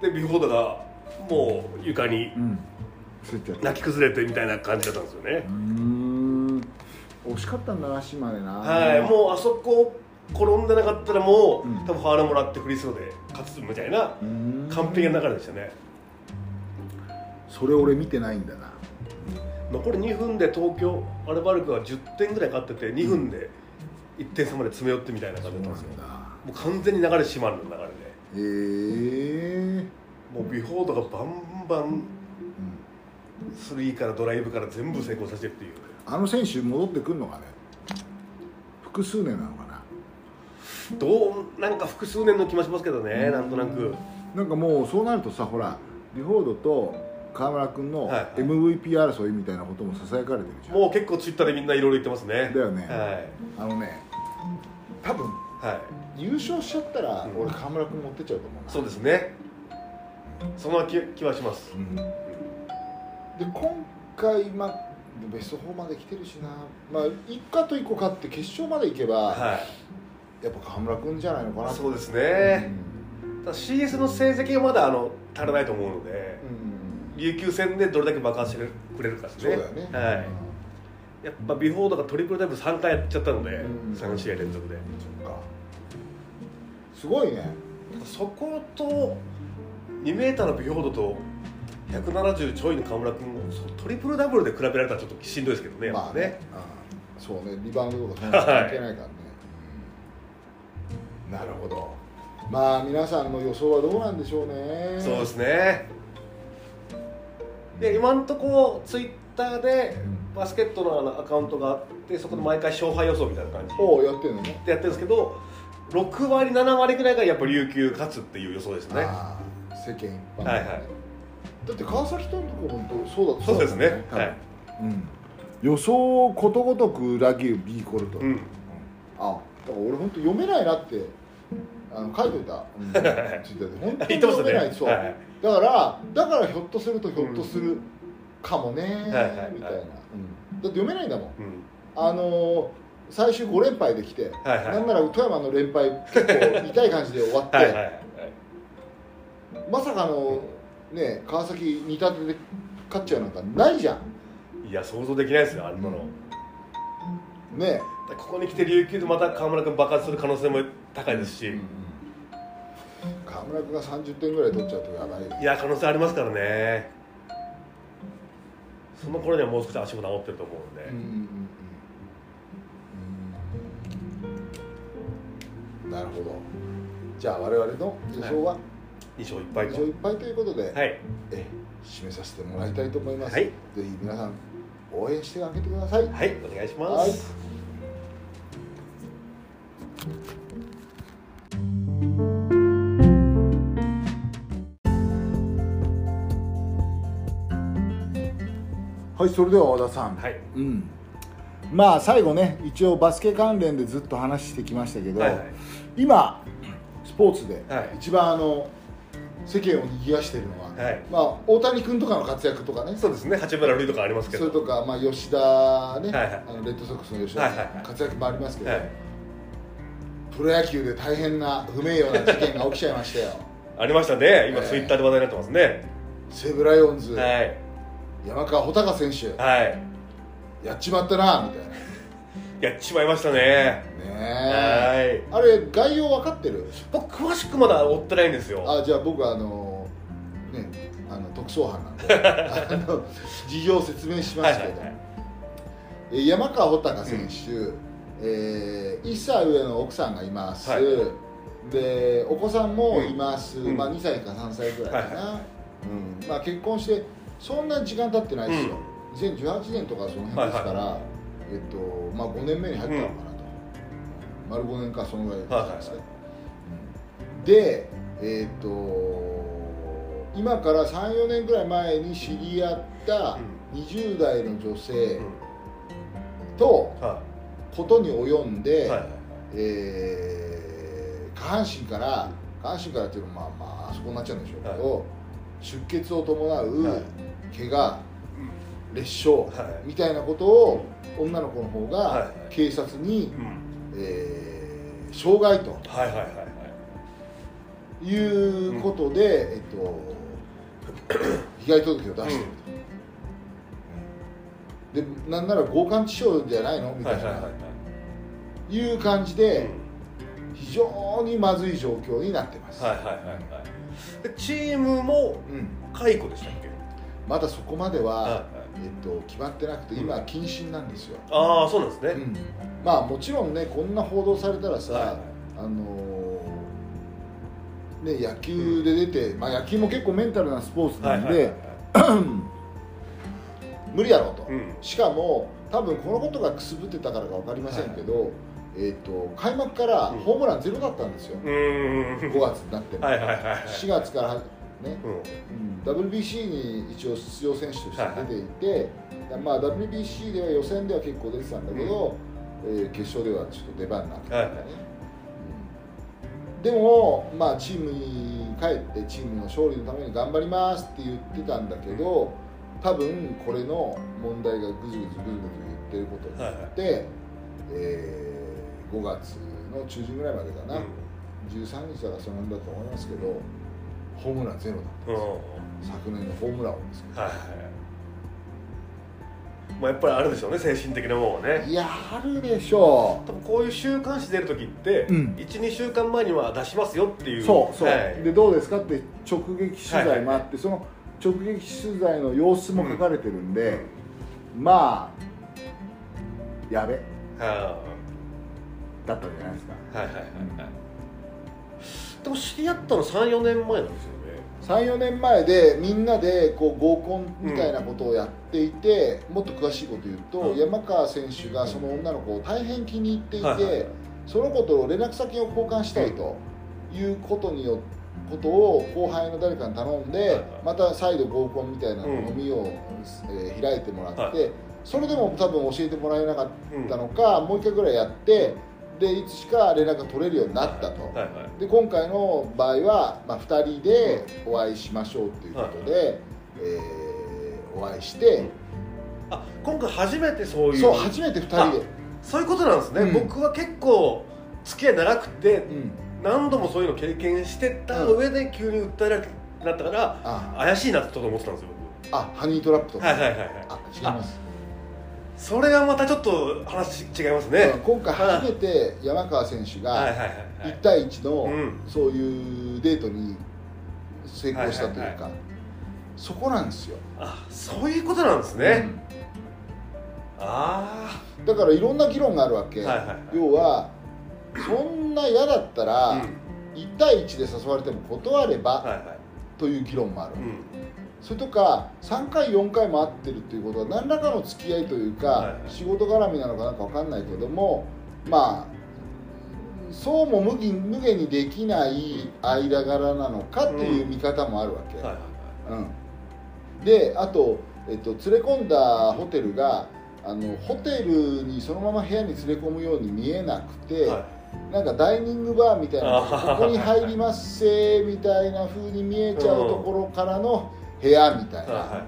でビュフォードがもう床に泣き崩れてみたいな感じだったんですよね。惜しかったんだな島根な。はいもうあそこ転んでなかったらもう、うん。多分ファールもらってフリースローで勝つみたいなうん。完璧な流れでしたね。それ俺見てないんだな残り2分で東京アルバルクが10点ぐらい勝ってて2分で1点差まで詰め寄ってみたいな感じだったんですよ。もう完全に流れ締まる流れで。へえもうビフォードがバンバンスリーからドライブから全部成功させてっていう。あの選手戻ってくるのかね？複数年なのかな？どうなんか複数年の気もしますけどねなんとなく。なんかもうそうなるとさほらビフォードと川村君のはいはい。MVP 争いみたいなこともささやかれてるじゃん、もう結構ツイッターでみんないろいろ言ってますね。だよね。はい。あのね多分はい。優勝しちゃったらうん俺川村君持ってっちゃうと思うな。そうですね。そんな気気はします。うん。で今回、まあ、ベスト4まで来てるしな、まあ、一かと一個勝って決勝まで行けば、はやっぱ川村君じゃないのかなそうですね、ただ CS の成績がまだあの足らないと思うので。うん、琉球戦でどれだけ爆発してくれるかですね。そうだよね、はい。やっぱビフォードがトリプルダイブ3回やっちゃったので、うん。3試合連続で。そっか。すごいね。そこと2メーターのビフォードと170ちょいの河村君トリプルダブルで比べられたらちょっとしんどいですけどねやっぱね,、まあね、うんそうね。リバウンドとか関係 ないからね、うん。なるほど。まあ皆さんの予想はどうなんでしょうね。そうですねで今んとこツイッターでバスケットのあのアカウントがあってそこで毎回勝敗予想みたいな感じ。おうやってるのね。でやってるんですけど6割7割ぐらいがやっぱ琉球勝つっていう予想ですね。ああ世間一般、はいはい。だって川崎とのところもそうだそうですね。はい。うん、予想ことごとくラギウ B コルト、うん。あだから俺本当読めないなってあの書いといた、うん、本当に読めない、そう、はい。だからだからひょっとするとひょっとするかもね、みたいな、うん、だって読めないんだもん。うん。あのー最終5連敗できて、はいはい。なんなら富山の連敗結構痛い感じで終わって、はいまさかのね川崎2立てで勝っちゃうなんかないじゃん。いや想像できないですよあんなの、ね。ここに来て琉球でまた河村君爆発する可能性も高いですし、河村君が30点ぐらい取っちゃうとやばいよ。いや可能性ありますからね。その頃にはもう少し足も治ってると思うんで、うんうんうんうん。なるほど。じゃあ我々の予想は？2勝1敗2と勝1敗ということで、はい。え締めさせてもらいたいと思います、はい。ぜひ皆さん応援してあげてください。はいお願いしまはいはいそれでは和田さん、はい。うん、まあ最後ね一応バスケ関連でずっと話してきましたけど、はいはい。今スポーツではい。一番あの世間を賑わしてるのは、はい。まあ、大谷君とかの活躍とかね。そうですね。八村塁とかありますけど。それとか、まあ、吉田ね、はいはい。あのレッドソックスの吉田のはいはいはい。活躍もありますけど、はい。プロ野球で大変な不名誉な事件が起きちゃいましたよ。ありましたね。今ええ。ツイッターで話題になってますね、西武ライオンズ、はい山川穂高選手。はい。やっちまったなみたいな。やっちまいましたね。ねえ。はい。あれ概要分かってる？僕詳しくまだ追ってないんですよ。あじゃあ僕あのねあの特捜班なんで。あの事情を説明しますけど、はいはいはい。えー山川穂高選手、えー1歳上の奥さんがいます、はい。でお子さんもいます、うん。まあ、2歳か3歳ぐらいかな、はうん。まあ、結婚してそんなに時間経ってないですよ、2018年とかその辺ですから、はいはえっとまあ、5年目に入ったのかなと、丸5年かそのぐらいじゃないですか、うん。でえっと今から34年ぐらい前に知り合った20代の女性うんとはことに及んいで、はいはい。えー下半身から下半身からっていうのはまあまああそこになっちゃうんでしょうけど、出血を伴うはい怪我、裂傷はい。みたいなことを女の子の方はい。が警察に、うん。えー傷害と。はいはいはいはい。いうことで、えっと、被害届を出してると、でなんなら強姦致傷じゃないの？みたいな、はいはいはいはい。いう感じで非常にまずい状況になってます、はいはいはいはい。でチームもうん、解雇でしたっけ？まだそこまでは、はい。えっと、決まってなくて今謹慎なんですよ、ああそうなんですね、うん。まあもちろんねこんな報道されたらさ、はいあのーね、野球で出て、まあ、野球も結構メンタルなスポーツなんで、無理やろうと、うん。しかも多分このことがくすぶってたからか分かりませんけど、えー、と開幕からうん。ホームランゼロだったんですよ、うーん。5月になっても、はいはいはいはい。4月からね、うん。うん、WBC に一応出場選手として出ていて、まあ、WBC では予選では結構出てたんだけど、えー決勝ではちょっと出番なくて、ね。はいはい。うん。でも、まあ、チームに帰ってチームの勝利のために頑張りますって言ってたんだけど多分これの問題がぐずぐずぐずぐず言ってることによって、えー5月の中旬ぐらいまでかな、13日だからそんなんだと思いますけどホームランゼロだったんうんですよ。昨年のホームラン王ですけど、はいはい。まあやっぱりあるでしょうね精神的なものはね。いやあるでしょ多分こういう週刊誌出る時って、うん。12週間前には出しますよっていう。うそうそう、はい。でどうですかって直撃取材もあって、はいその直撃取材の様子も書かれてるんで、まあやべ。はだったんじゃないですか。いはいはいはい。はいでも知り合ったの34年前なんですよね。34年前でみんなでこう合コンみたいなことをやっていて、もっと詳しいこと言うと、うん。山川選手がその女の子を大変気に入っていて、はいはいはい。その子と連絡先を交換したいということによことを後輩の誰かに頼んで、はいはい。また再度合コンみたいなうん飲みを、えー開いてもらって、はい。それでも多分教えてもらえなかったのか、もう一回ぐらいやってでいつしか連絡が取れるようになったと。はいはい。で今回の場合は、まあ、2人でお会いしましょうということで、えーお会いして、あ今回初めてそういう。そう初めて2人で、そういうことなんですね、うん。僕は結構付き合い長くてうん、何度もそういうの経験してた上で急に訴えられなったから、あ怪しいなってちょっと思ってたんですよあハニートラップと僕か、はいはいはいはい。あ違います、それはまたちょっと話違いますね、うん今回初めて山川選手がはいはいはいはい。1対1のうん。そういうデートに成功したというか、そこなんですよ、あそういうことなんですね、あうん。だからいろんな議論があるわけ、はいはいはい。要はそんな嫌だったあら、うん。1対1で誘われても断れば、はいはい。という議論もある、うんそれとか3回4回も会ってるっていうことは何らかの付き合いというか、仕事絡みなのかなんか分かんないけどもまあそうも無限無限にできない間柄なのかという見方もあるわけ、であと、えっと、連れ込んだホテルがあのホテルにそのまま部屋に連れ込むように見えなくて、はい。なんかダイニングバーみたいなここに入りますせみたいな風に見えちゃうところからの部屋みたいな、は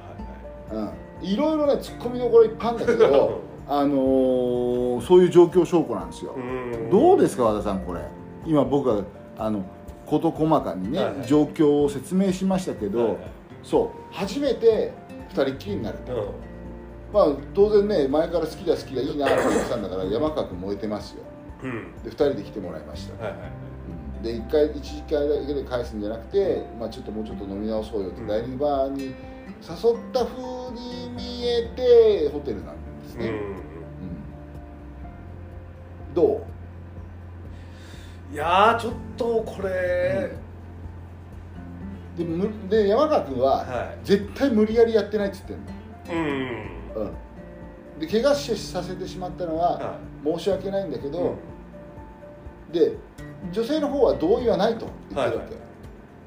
いうん、いろいろねツッコミどころいっぱいあるんだけど あのーそういう状況証拠なんですよ、うん。どうですか和田さんこれ？今僕はあの事細かにね、はいはい。状況を説明しましたけど、はいはい。そう。初めて2人っきりになると、うん。まあ当然ね前から好きだ好きだいいなって言ってたんだから山川君燃えてますよ。うん。で2人で来てもらいました、はいはいで1回1回だけで返すんじゃなくて、まあ、ちょっともうちょっと飲み直そうよって、うん。ダイニングバーに誘った風に見えてホテルなんですね、うんうんどう？いやーちょっとこれ、でむで山川君はは絶対無理やりやってないって言っていうんんの、うん、で怪我しさせてしまったのはは申し訳ないんだけいど、で女性の方は同意はないと言ってるわ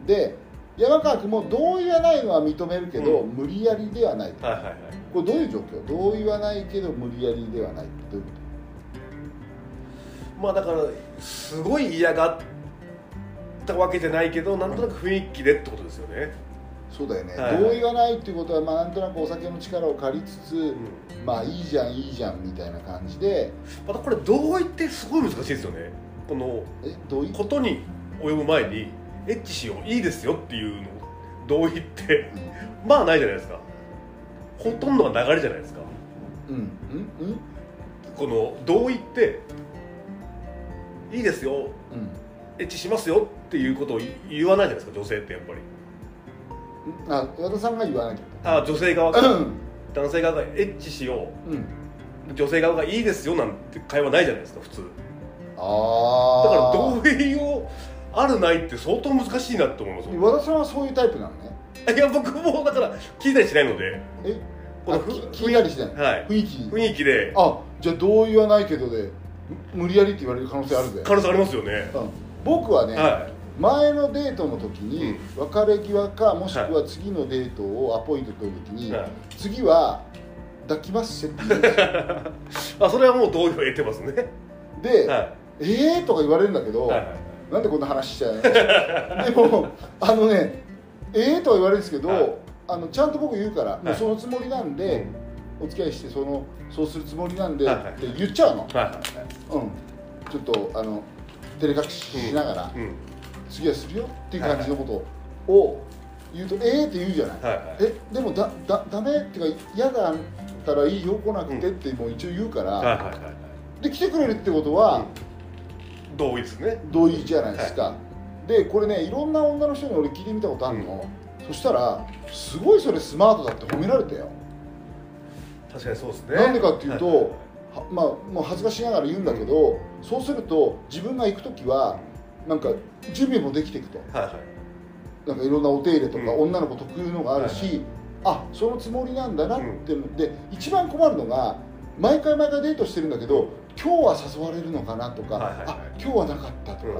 け、で山川君も同意はないのは認めるけど、うん。無理やりではないと。はいはいはい。これどういう状況？同意はないけど無理やりではないどういうこまあだからすごい嫌がったわけじゃないけどなんとなく雰囲気でってことですよね、とそうだよね、はい。同意がないっていうことは、まあ、なんとなくお酒の力を借りつつ、うん。まあいいじゃんいいじゃんみたいな感じで。またこれ同意ってすごい難しいですよねこのえ同意ことに及ぶ前にエッチしよういいですよっていうの同意ってまあないじゃないですか。ほとんどが流れじゃないですか。うん。うん。うん。この同意っていいですよ。うん。エッチしますよっていうことを言わないじゃないですか女性ってやっぱり。あ和田さんが言わなあ女性側がうん。男性側がエッチしよう。ん。う女性側がいいですよなんて会話ないじゃないですか普通あだからあ同意をあるないって相当難しいなって思います。よ和田さんはそういうタイプなのね。いや僕もだから聞いたりしないので。え？この聞いたりしない、はい。雰囲気雰囲気で。あじゃあ同意はないけどでむ無理やりって言われる可能性あるぜ、可能性ありますよね。うん。僕はね、は前のデートの時に別れ際かもしくは次のデートをアポイント取る時に、い、はい、次は抱きますせって あそれはもう同意を得てますね。で、はえー？とか言われるんだけど、いはいはい。なんでこんな話しちゃう？の でもあのねえー？とは言われるんですけど、はい。あのちゃんと僕言うから、もうはいそのつもりなんで、お付き合いしてそのそうするつもりなんで、はいはいって言っちゃうの、はいはいうん、ちょっとあの照れ隠ししながら、うん。次はするよっていう感じのことを言うと、えー？って言うじゃない、はいはい。えでもだだダメ？っていうか嫌だったらいいよ。来なくてってもう一応言うから、はいはいはいで来てくれるってことは、同意ですね。同意じゃないですか、でこれねいろんな女の人に俺聞いてみたことあるの、そしたらすごいそれスマートだって褒められたよ、確かにそうですね。なんでかっていうと、はい。はいはまあもう恥ずかしながら言うんだけど、そうすると自分が行く時はなんか準備もできていくと。はいはい。なんかいろんなお手入れとか、うん。女の子特有のがあるし、はいあそのつもりなんだなって、で一番困るのが毎回毎回デートしてるんだけど今日は誘われるのかなとか、はいはいはい。あ今日はなかったとか、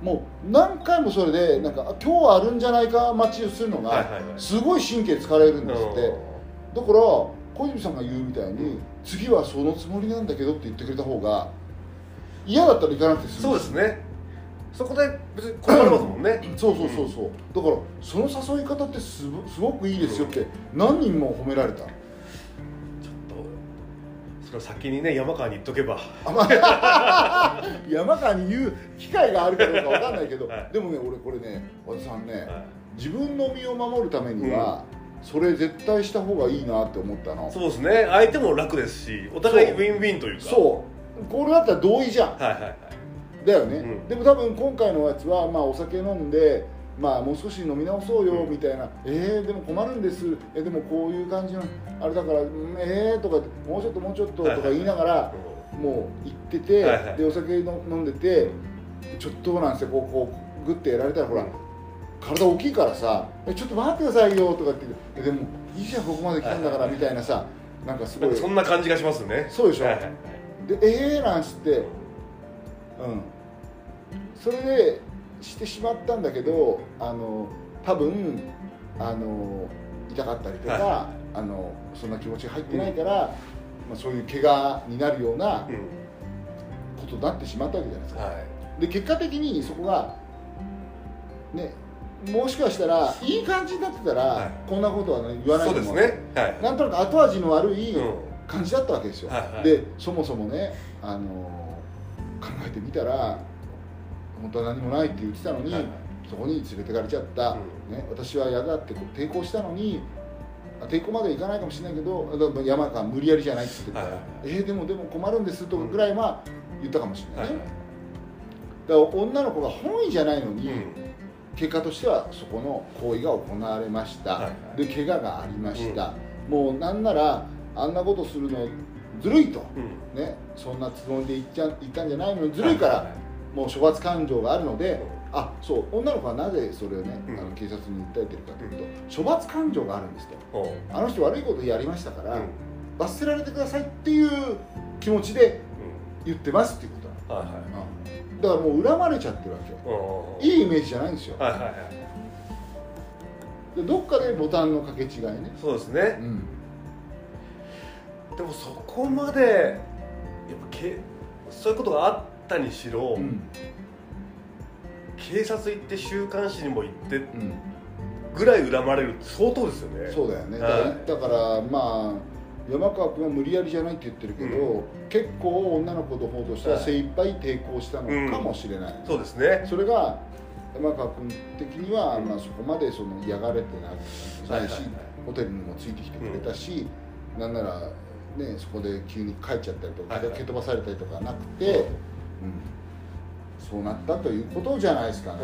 うん。もう何回もそれでなんかあ今日はあるんじゃないか待ちをするのがはいはいはい。すごい神経疲れるんですって、うだから小泉さんが言うみたいに、次はそのつもりなんだけどって言ってくれた方が嫌だったら行かなくて済むそうですね。そこで別に困りますもんね。そうそうそうそう。だからその誘い方ってすごくいいですよって何人も褒められた先にね山川に言っとけば。山川に言う機会があるかどうかわかんないけど、はい。でもね俺これね和田さんね、はい。自分の身を守るためには、それ絶対した方がいいなって思ったの。そうですね。相手も楽ですしお互いウィンウィンというか。そう。これだったら同意じゃん。はいはいはい。だよね、うん。でも多分今回のやつは、まあ、お酒飲んで、まあ、もう少し飲み直そうようん。みたいな、えー、でも困るんです。えでもこういう感じのあれだから、うんえー、とかもうちょっともうちょっととか言いながら、もう行ってて、でお酒の飲んでてちょっとなんですよこうこうグッてやられたらほら、うん。体大きいからさえちょっと待ってくださいよとかってえでもいいじゃんここまで来たんだからみたいなさなんかすごい。そんな感じがしますね。そうでしょ？はいはいはい。でええー、なんつってうん。それでしてしまったんだけどあの多分あの痛かったりとか、はあのそんな気持ちが入ってないから、まあ、そういう怪我になるようなうん。ことになってしまったわけじゃないですか、はい。で結果的にそこがねもしかしたらいい感じになってたら、はい。こんなことは、ね、言わないと思うですね。はい。なんとなく後味の悪い、うん。感じだったわけですよ、はいはい。でそもそもね、あの考えてみたら本当は何もないって言ってたのに、はいはい。そこに連れてかれちゃった、うん。ね、私は嫌だってこう抵抗したのにあ抵抗まではいかないかもしれないけど山川無理やりじゃないって言ってた。から、はいはい。えーでもでも困るんですとかぐらいは言ったかもしれないね、はいだから女の子が本意じゃないのに、うん。結果としてはそこの行為が行われました、はいはい。で怪我がありました、もうなんならあんなことするのずるいと、うん。ね、そんなつもりで言っちゃ言ったんじゃないのにずるいから、もう処罰感情があるので、うん。あそう女の子はなぜそれをね、うん。あの警察に訴えてるかというと、処罰感情があるんですと。あの人悪いことやりましたから、うん。罰せられてくださいっていう気持ちで言ってますっていうことなの。はいはいだからもう恨まれちゃってるわけいいイメージじゃないんですよ。はいはいはい。でどっかでボタンの掛け違いね。そうですね。うん。でもそこまでやっぱけそういうことがあったにしろ、うん。警察行って週刊誌にも行ってうん。ぐらい恨まれるって相当ですよね。そうだよね、だはい。からだからまあ山川君は無理やりじゃないって言ってるけど、う結構女の子の方としてははい。精一杯抵抗したのかもしれない、そうですね。それが山川君的には、まあ、そこまでその嫌がれてないし、ホテルにもついてきてくれたし、なんなら、ね、そこで急に帰っちゃったりとか、蹴飛ばされたりとかなくて、う。ん、そうなったということじゃないですかね。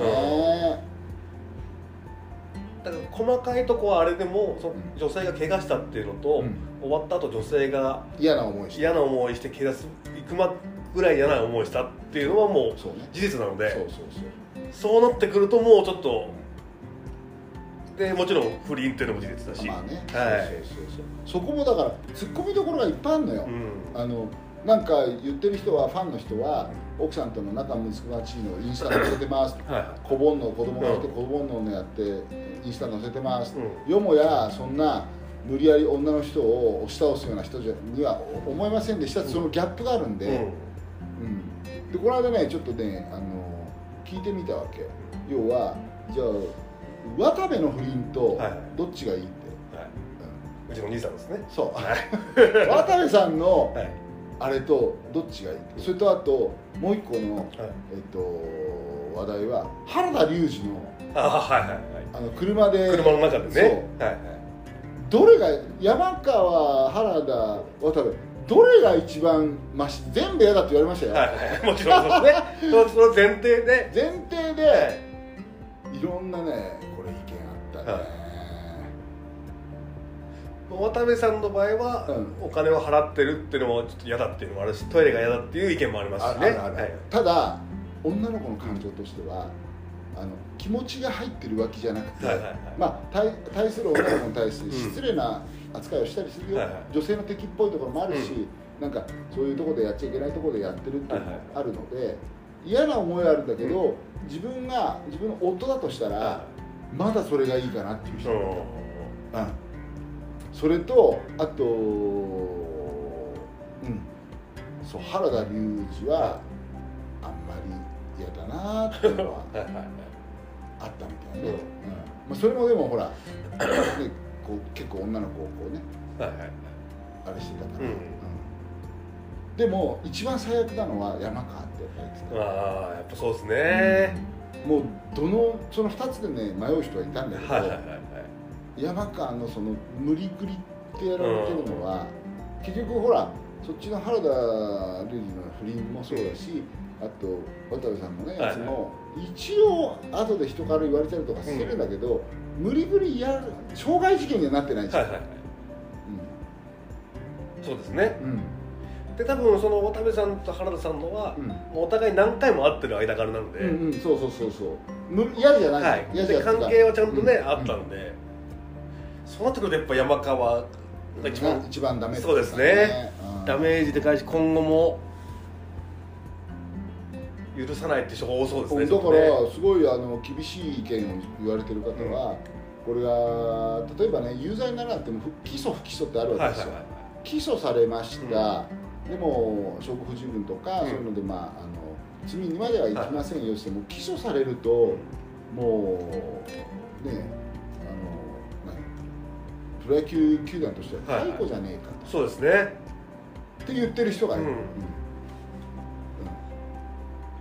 だから細かいとこはあれでもそ女性が怪我したっていうのと、うん。終わった後女性が嫌な思いして。嫌な思いして警察行くまぐらい嫌な思いしたっていうのはもう事実なのでそうそうそう。そうなってくるともうちょっとでもちろん不倫っていうのも事実だし、まあね、はい。そこもだからツッコミどころがいっぱいあるのよ、うん。あのなんか言ってる人はファンの人は奥さんとの仲睦まじいのをインスタに載せてます。はいはい。子煩悩子供がいてうん子煩悩のやってインスタに載せてます、うよもやそんな無理やり女の人を押し倒すような人じゃには思いませんでした。そのギャップがあるんで、うん。うん。でこの間ねちょっとねあの聞いてみたわけ。要はじゃあ渡部の不倫とはい。どっちがいいって、はい。うちの兄さんですね。そう。はい。渡部さんのはいあれとどっちがいい？それとあともう一個の、はい。えっと、話題は原田龍二のあはいはいはい。あの車で車の中でね。はいはい。どれが山川原田渡部どれが一番マシ？全部嫌だって言われましたよ、はいはい。もちろんそうですね。そその前提で。前提で、はい。い、ろんなねこれ意見あったね、はい渡部さんの場合は、うお金を払ってるっていうのもちょっと嫌だっていうのもあるしトイレが嫌だっていう意見もありますしね。はい。ただ女の子の感情としてはあの気持ちが入ってるわけじゃなくて、はいはいはい。まあ対対する女の子に対して失礼な扱いをしたりするよ、はいはい。女性の敵っぽいところもあるし、なんかそういうところでやっちゃいけないところでやってるっていうのもあるので、嫌な思いはあるんだけど、自分が自分の夫だとしたら、はまだそれがいいかなっていう人、いうんそれとあとうん。そう原田龍二はあんまり嫌だなっていうのは あったみたいね、うん。うんまあ、それもでもほら、ね、こう結構女の子をこうねはいはいはい。あれしてたから、うん。うん。でも一番最悪なのは山川ってやっぱり言ってたああやっぱそうですね、もうどのその2つでね迷う人はいたんだけど、はいはいはいはい山川のその無理くりってやられてるのは、結局ほらそっちの原田龍二の不倫もそうだし、あと渡部さんのねはいやつも、一応後で人から言われたりとかするんだけど、無理くりやる傷害事件にはなってないんですよ、はいはいはい。そうですね。うん。うんで多分その渡部さんと原田さんのは、うん。お互い何回も会ってる間柄なんで、うんうん、そうそうそうそう。む嫌じゃない、はい、じゃない関係はちゃんとね、うん。あったんで、そうなってくるとやっぱ山川が一番が一番ダメってそうですね。うん。ダメージでかいし今後も許さないって人が多そうですねだからすごいあの厳しい意見を言われてる方は、これが例えばね有罪にならなくても不起訴不起訴ってあるわけですよ、はいはいはい。起訴されました、でも証拠不十分とか、うん。そういうので、まあ、あの罪にまではいきませんよしても、起訴されるともうねプロ野球球団としては解雇じゃねえかと、そうですね。って言ってる人がいる、うん。うん。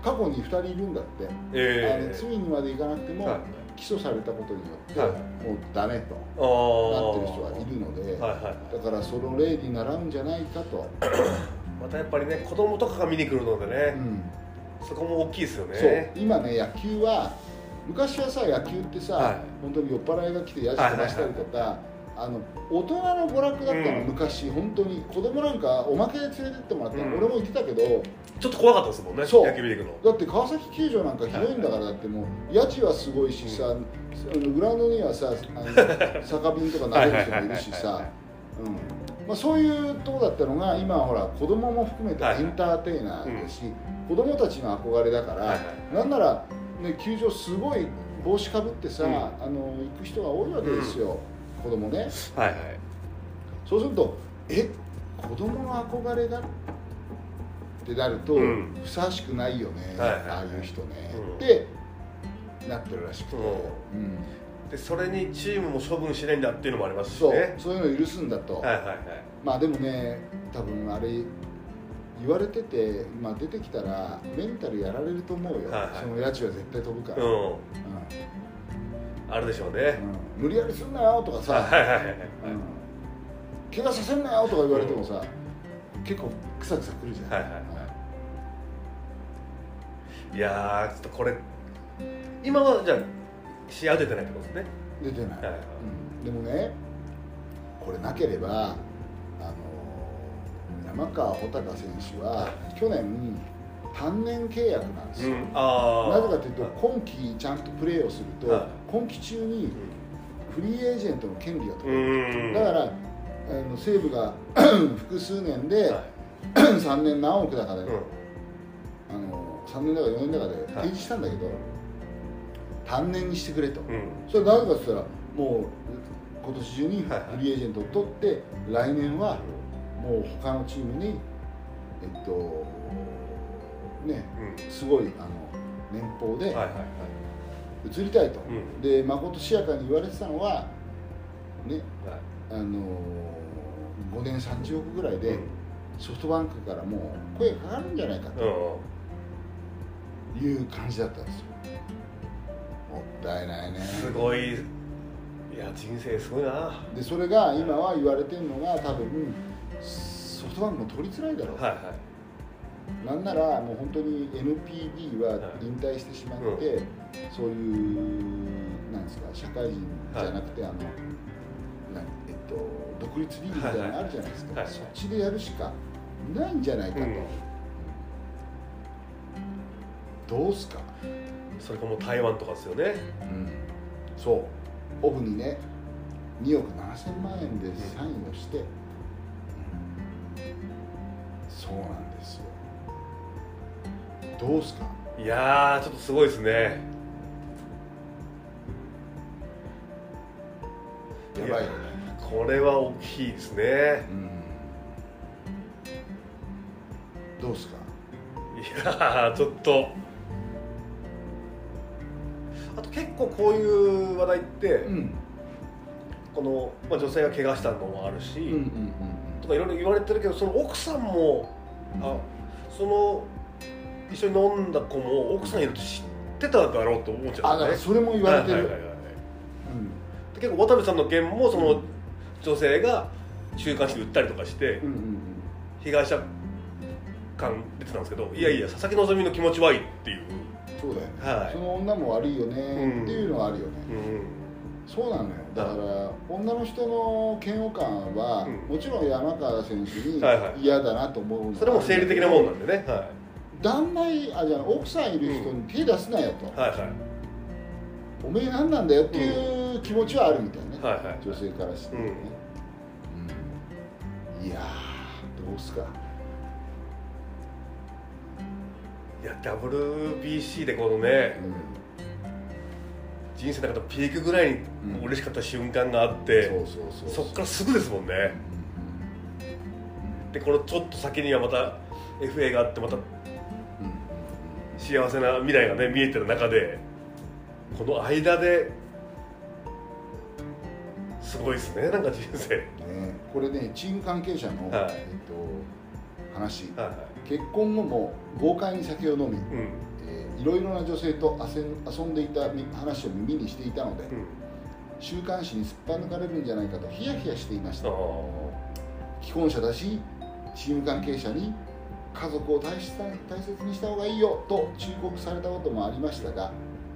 過去に2人いるんだって、あえの罪にまでいかなくても、はい。起訴されたことによって、はい。もうダメとあなってる人がいるので、だからその例に習うんじゃないかと、またやっぱりね子供とかが見に来るのでうね、ん。そこも大きいですよね。そう。今ね野球は昔はさ野球ってさ、はい。本当に酔っ払いが来てやじ飛ばしたりとか、あの大人の娯楽だったの、うん。昔。本当に。子供なんかおまけで連れてってもらったの、うん。俺も言ってたけどちょっと怖かったですもんねそう。野球見くの。だって川崎球場なんか広いんだからだってもう家賃はすごいしさ、あのグラウンドにはさあの 酒瓶とか投げる人もいるしさ。まあそういうとこだったのが今はほら子供も含めてエンターテイナーだし、子供たちの憧れだから、はいはい。なんなら、ね、球場すごい帽子かぶってさ、うん。あの行く人が多いわけですよ、子供ね。はいはい。そうするとえ子供の憧れがってなると、うん。ふさわしくないよね、はいはいはい。ああいう人ね、うん。ってなってるらしくて、う。んうん。でそれにチームも処分しないんだっていうのもありますしそう。ねそういうのを許すんだと、はいはいはい。まあでもね多分あれ言われてて、まあ、出てきたらメンタルやられると思うよ、はいはい。その家賃は絶対飛ぶから、うん。うんあるでしょうね、うん。無理やりすんなよとかさ、はいはいはいはい。うん。怪我させんなよとか言われてもさ、結構クサクサくるじゃん、はいはいい。やーちょっとこれ今はじゃあ試合は出てないってことですね。出てない、はいはい。うん。でもねこれなければあの山川穂高選手は去年単年契約なんですよ、うん。なぜかというと今季ちゃんとプレーをすると、はい。今季中にフリーエージェントの権利がう取れる、ん。だからあの西武が 複数年ではい。3年何億だかで、うん。あの3年だか4年だかで提示したんだけど、単年にしてくれと、うん。それなぜかって言ったらもう今年中にフはいはい。リーエージェントを取って来年はもう他のチームにえっとねうん。すごいあの年俸で移りたいと、うん。でまことしやかに言われてたのはねはい。あの5年30億ぐらいでうん。ソフトバンクからもう声かかるんじゃないかうんという感じだったんですよ。もったいないね。すごい。いや人生すごいな。でそれが今は言われてるのが多分ソフトバンクも取りづらいだろう、はいはいなんならもう本当に NPB は引退してしまって、そういうなんですか社会人じゃなくて、あのなんえっと独立リーグみたいなのあるじゃないですか、はいはいそっちでやるしかないんじゃないかと、うん。どうすか、それかもう台湾とかですよね。そう。オフにね2億7000万円でサインをして、そうなんですよどうすか？いやーちょっとすごいですね。やばいよね。これは大きいですね。うん。どうすか？いやーちょっと。あと結構こういう話題って、ん。この、まあ、女性が怪我したのもあるし、うんうんうんとかいろいろ言われてるけどその奥さんも、あその一緒に飲んだ子も奥さんいると知ってただろうと思っちゃうんですそれも言われてる。結構渡部さんの件もその女性が週刊誌で売ったりとかして、うん。うんうん被害者感出てたんですけどいやいや佐々木希の気持ちはいいっていう、そうだよね、はい。その女も悪いよね。っていうのはあるよね、うん、そうなのよ。だから女の人の嫌悪感は、うん。もちろん山川選手にはいはい。嫌だなと思うのはそれも生理的なもんなんでね、は旦那いあじゃあ奥さんいる人に手出すなよと、い、はいはい。おめえ何なんだよっていう気持ちはあるみたいね、はいはい。女性からしてね、うん。いやーどうすか。いや WBC でこのねうん。人生の中でピークぐらいにうん。嬉しかった瞬間があって、そうそうそうそっからすぐですもんね。でこのちょっと先にはまた FA があってまたうんうん幸せな未来がね見えてる中でこの間ですごいですねなんか人生。ねこれねチーム関係者の、はい。えっと、話。はいはい。結婚後も豪快に酒を飲み、うん。えーいろいろな女性と遊んでいたみ話を耳にしていたので、うん。週刊誌にすっぱ抜かれるんじゃないかとヒヤヒヤしていました。あ既婚者だしチーム関係者に家族を大切な大切にした方がいいよと忠告されたこともありましたが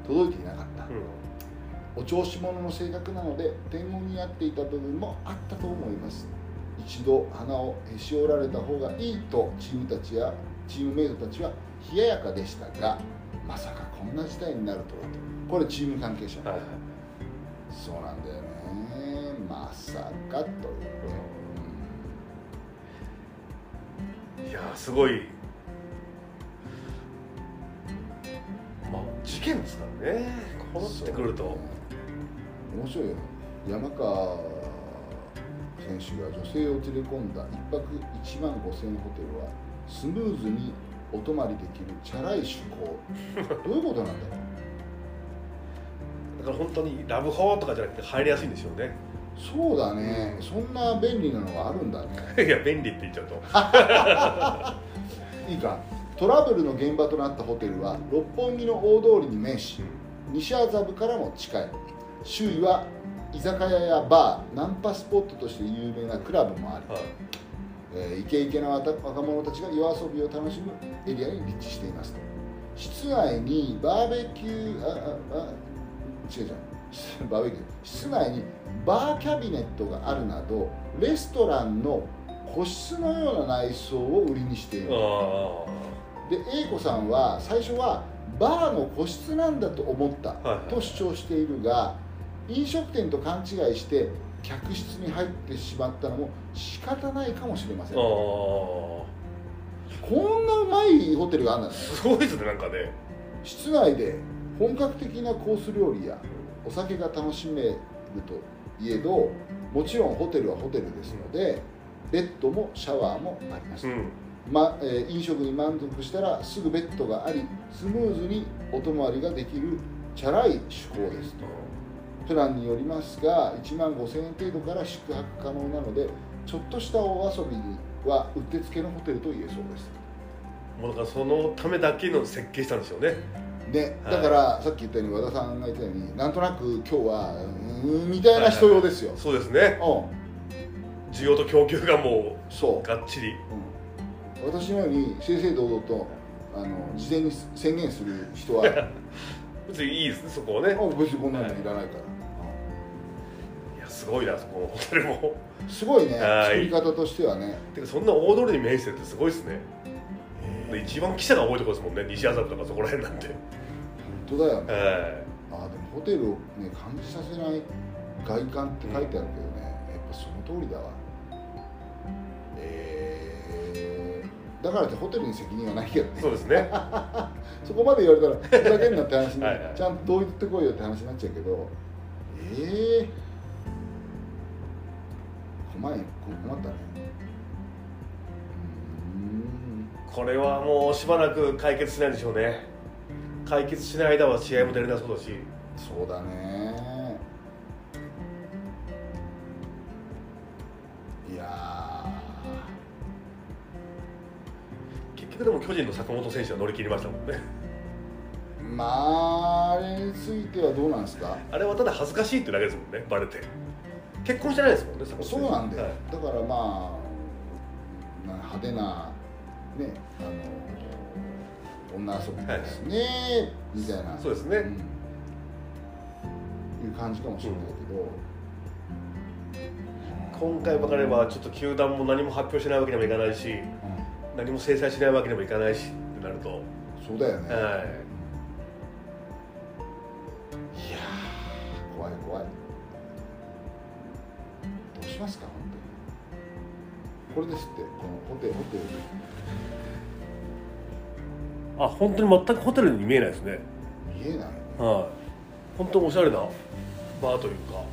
届いていなかった。ー、うん。お調子者の性格なので天狗になっていた部分もあったと思います。一度鼻をへし折られた方がいいとチームたちやチームメイトたちは冷ややかでしたがまさかこんな事態になるとはと。これチーム関係者、はい。はいそうなんだよね。まさかと。いういやーすごい。まあ事件ですからね。こうなってくると、面白いよ。山川選手が女性を連れ込んだ1泊1万5000円ホテルはスムーズにお泊まりできるチャラい趣向。どういうことなんだろだから本当にラブホとかじゃなくて入りやすいんでしょうね。うそうだね。そんな便利なのがあるんだね。いや便利って言っちゃうと。いいか。トラブルの現場となったホテルは六本木の大通りに面し西麻布からも近い。周囲は居酒屋やバーナンパスポットとして有名なクラブもあり、はい。えーイケイケな若若者たちが夜遊びを楽しむエリアに立地していますと。室内にバーベキューあああ違う違う。バーベキュー。室内にバーキャビネットがあるなどレストランの個室のような内装を売りにしている。あで A 子さんは最初はバーの個室なんだと思ったはいはい。と主張しているが飲食店と勘違いして客室に入ってしまったのも仕方ないかもしれません。こんなうまいホテルがあるんだね。すごいですねなんかね。室内で本格的なコース料理やお酒が楽しめるといえどもちろんホテルはホテルですのでベッドもシャワーもあります、うん。まえー飲食に満足したらすぐベッドがありスムーズにお泊まりができるチャラい趣向ですと。プランによりますが1万5000円程度から宿泊可能なのでちょっとしたお遊びにはうってつけのホテルと言えそうです。もうだからそのためだけの設計したんですよねではい。だからさっき言ったように和田さんが言ったようになんとなく今日はうーんみたいな人用ですよ、そうですね。うん。需要と供給がもそう。がっちり。う、うん、私のように正々堂々とあの事前に宣言する人は 別にいいですねそこはね。あ別にこんなのいらないから、い。やすごいなそこのホテルも。うんすごいねはい。作り方としてはね。てかそんな大通りに面してるってすごいですね。で一番記者が多いところですもんね。西麻布とかそこら辺なんて。本当だよ。ね、え。あでもホテルをね感じさせない外観って書いてあるけどね、やっぱその通りだわ。えー、だからってホテルに責任はないけどね。えそうですね。そこまで言われたらふざけんなって話に はいはい。ちゃんとどう言ってこいよって話になっちゃうけど。ええー、困い困ったねこれはもうしばらく解決しないんでしょうね。解決しない間は試合も出れなそうだし。そうだね。いや結局でも巨人の坂本選手は乗り切りましたもんね。ーまああれについてはどうなんですか？あれはただ恥ずかしいってだけですもんねバレて。結婚してないですもんね坂本選手。そうなんだよ、はい。だからまあな派手なねあの女遊びですね、みたいな。そうですね。ん。いう感じかもしれないけど、今回ばかりはちょっと球団も何も発表しないわけにもいかないしう何も制裁しないわけにもいかないしってなると、ん、そうだよね、はい。いやー怖い怖い。どうしますか本当に。これですってこのホテルホテルあ本当に全くホテルに見えないですね。見えない。はい。本当におしゃれなバーというか。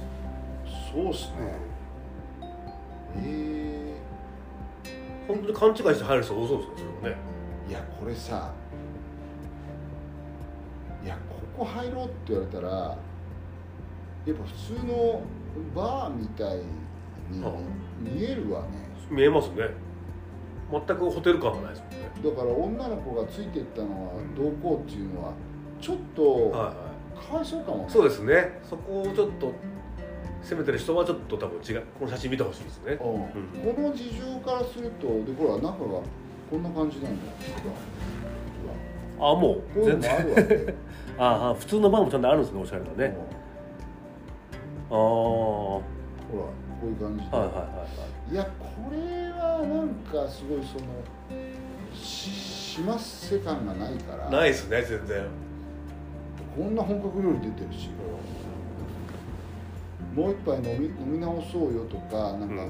そうっすね。え本当に勘違いして入る人多そうですねそれもね。ー、いやこれさいやここ入ろうって言われたらやっぱ普通のバーみたいには見えるわね。見えますね。全くホテル感がないですだから女の子がついていったのはどうこうっていうのはちょっとはいはかわい。そうかもね。いそうですね。そこをちょっと攻めてる人はちょっと多分違う。この写真見てほしいですね。うん。この事情からするとでほら中がこんな感じなんだよあもう全然。ああ普通のバーもちゃんとあるんですねおしゃれなね。ああはほらこういう感じで、いはいはいはいやこれはなんかすごいそのししますせ感がないから。ないですね全然。こんな本格料理出てるし。もう一杯飲み飲み直そうよとかなんか、うん。も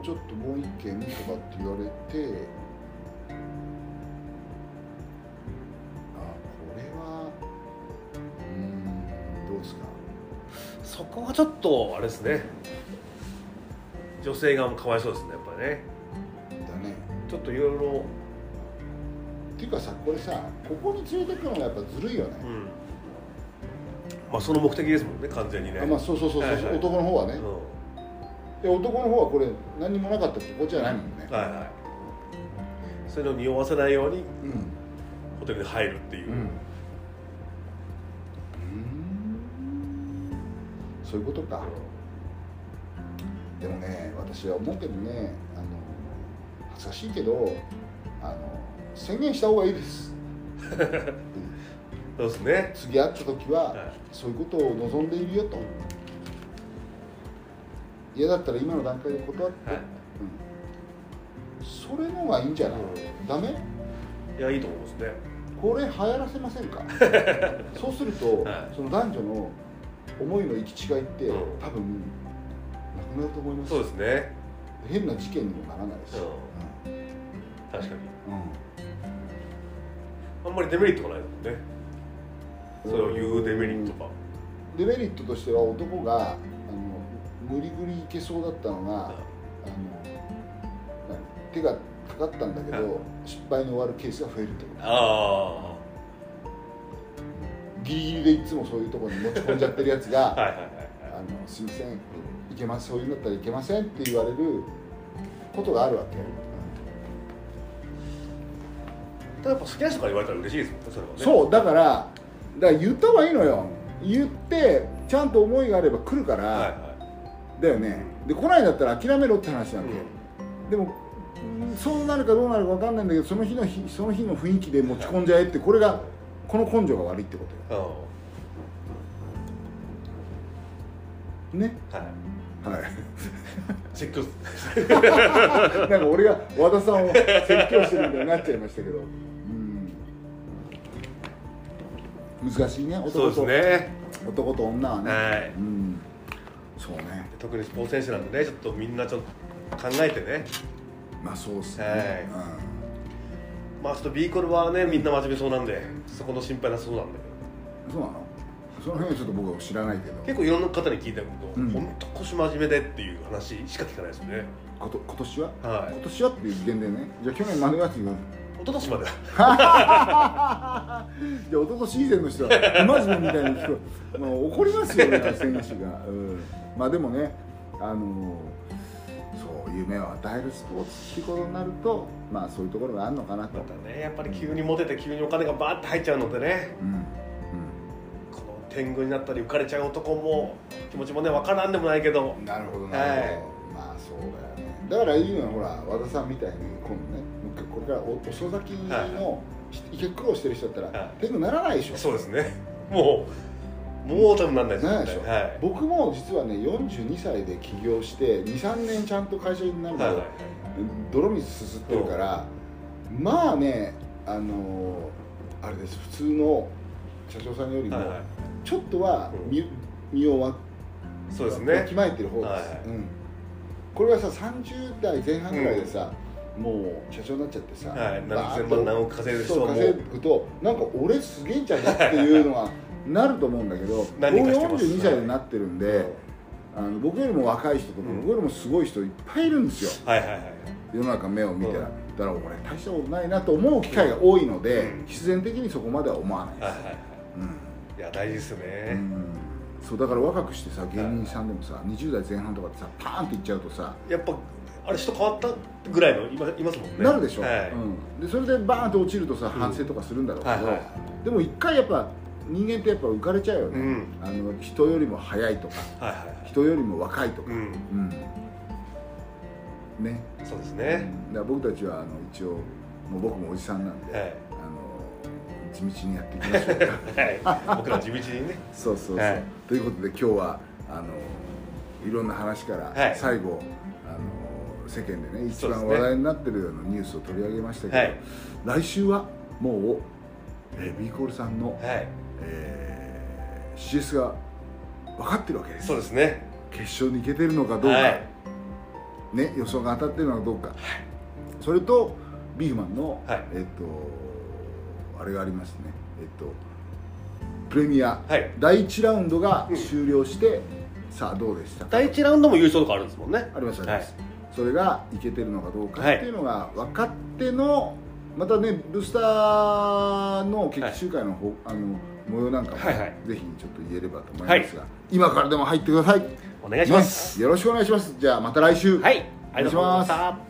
うちょっともう一軒とかって言われてあこれはうーんどうですか？そこはちょっとあれですね。女性側もかわいそうですねやっぱりね。だね。ちょっといろいろっていうかさこれさここに連れてくのがやっぱずるいよね、うん。まあその目的ですもんね完全にね。あまあそうそうそうそう、はいはい。男の方はね、うで男の方はこれ何にもなかったってこっちじゃないもんね。ん。はいはい。そういうのを匂わせないようにうん。ホテルに入るっていう、うん。そういうことか。でもね私は思うけどねあの恥ずかしいけどあの宣言した方がいいです、う んそうですね。次会った時は、はい。そういうことを望んでいるよと。嫌だったら今の段階で断って、はい。うん、それのがいいんじゃない、うダメ？いやいいと思いますね。これ流行らせませんか？そうすると、はい。その男女の思いの行き違いって、うん。多分なくなると思いますそうですね。変な事件にもならないし、うん。う確かに。んあんまりデメリットがないもんね。それを言うデメリットが。デメリットとしては男があの無理ぐりいけそうだったのが、あの手がかかったんだけど、はい失敗に終わるケースが増えるってこと。あギリギリでいつもそういうところに持ち込んじゃってるやつがあ はいはいはいはい。あのすいません。いけます。そういうんだったらいけませんって言われることがあるわけ、ただやっぱ好きな人から言われたら嬉しいですもんねそれはね。そうだからだから言った方がいいのよ。言ってちゃんと思いがあれば来るから、はいはだよね。で来ないんだったら諦めろって話なんいだよ、でもうんそうなるかどうなるか分かんないんだけどその日の日その日の雰囲気で持ち込んじゃえってこれがこの根性が悪いってことよ。うん。ね？はい。はい説教 なんか俺が和田さんを説教してるみたいになっちゃいましたけど。うん。難しいねそうです男と、ね。男と女はね、はい。うん。そうね。特にスポーツ選手なんでねちょっとみんなちょっと考えてね。まあそうっすね、はい。まあちょっと B コルはねみんな真面目そうなんでそこの心配なそうなんだけどうん、そうなの？その辺はちょっと僕は知らないけど。結構いろんな方に聞いたけど、うん。本当腰真面目でっていう話しか聞かないですよね。こと今年は？はい。今年はっていう限定ね。じゃあ去年までは。違う一昨年までは。じゃあ一昨年以前の人は不真面目みたいに聞こえ、まあ、怒りますよね選手が、うん、まあでもねあのそう夢を与えるスポーツってことになるとまあそういうところがあるのかなと、またねやっぱり急にモテて急にお金がバーって入っちゃうのでね。うん天狗になったり浮かれちゃう男も気持ちもね分からんでもないけど。なるほどはい。まあそうだよね。だからいいのはほら和田さんみたいに今度ねこれからお遅咲きの一回苦労してる人だったら、はい天狗ならないでしょそうですね。もうもう多分なんないです。ならない。でしょ、はい僕も実はね42歳で起業して23年ちゃんと会社になるまで、はいはい。泥水すすってるから、まあねあのーあれです普通の社長さんよりもはいはいちょっとはうん。身,、身をわそうですね。まえてる方です、はい。はいうん、これがさ30代前半ぐらいでさ、もう社長になっちゃってさ、はい。何千万何億稼いでる人稼ぐとなんか俺すげえんじゃねっていうのが なると思うんだけど僕何かしてます。42歳になってるんで、あの僕よりも若い人とか、うん。僕よりもすごい人いっぱいいるんですよ。はいはいはい世の中目を見たら、うん。だから俺大したことないなと思う機会が多いので、うん。必然的にそこまでは思わないです、はいはいはいいや大事ですようね、ん。そうだから若くしてさ芸人さんでもさ20代前半とかでさパーンっていっちゃうとさ、やっぱあれ人変わったぐらいのいますもんね。なるでしょ、はい、うん、でそれでバーンって落ちるとさ反省とかするんだろうけど、はいはい。でも一回やっぱ人間ってやっぱ浮かれちゃうよね、うん。あの人よりも早いとかはいはいはい。人よりも若いとか、うん。うん。ね。そうですうん。ね、だから僕たちはあの一応もう僕もおじさんなんで、はい地道にやっていきましょう はい。僕ら地道にね。そうそうそう、はい。ということで今日はあのいろんな話からはい。最後、あの世間でね一番話題になってるようなニュースを取り上げましたけど、はい。来週はもう、えー、ビーコールさんの、はい。えー CS が分かってるわけです。そうですね。決勝に行けてるのかどうか、はい。ね、予想が当たってるのかどうか、それとビーフマンの、はい。えっとあれがありますね。えっとプレミア、はい。第1ラウンドがうん。終了して、さあどうでしたか？第一ラウンドも優勝とかあるんですもんね。ありますあります、はいそれがいけてるのかどうかはいっていうのが分かってのまたねブースターの決起集会の方、あの模様なんかも、はいはい。ぜひちょっと言えればと思いますが、今からでも入ってください。お願いします。ねよろしくお願いします。じゃあまた来週。はい。ありがとうございました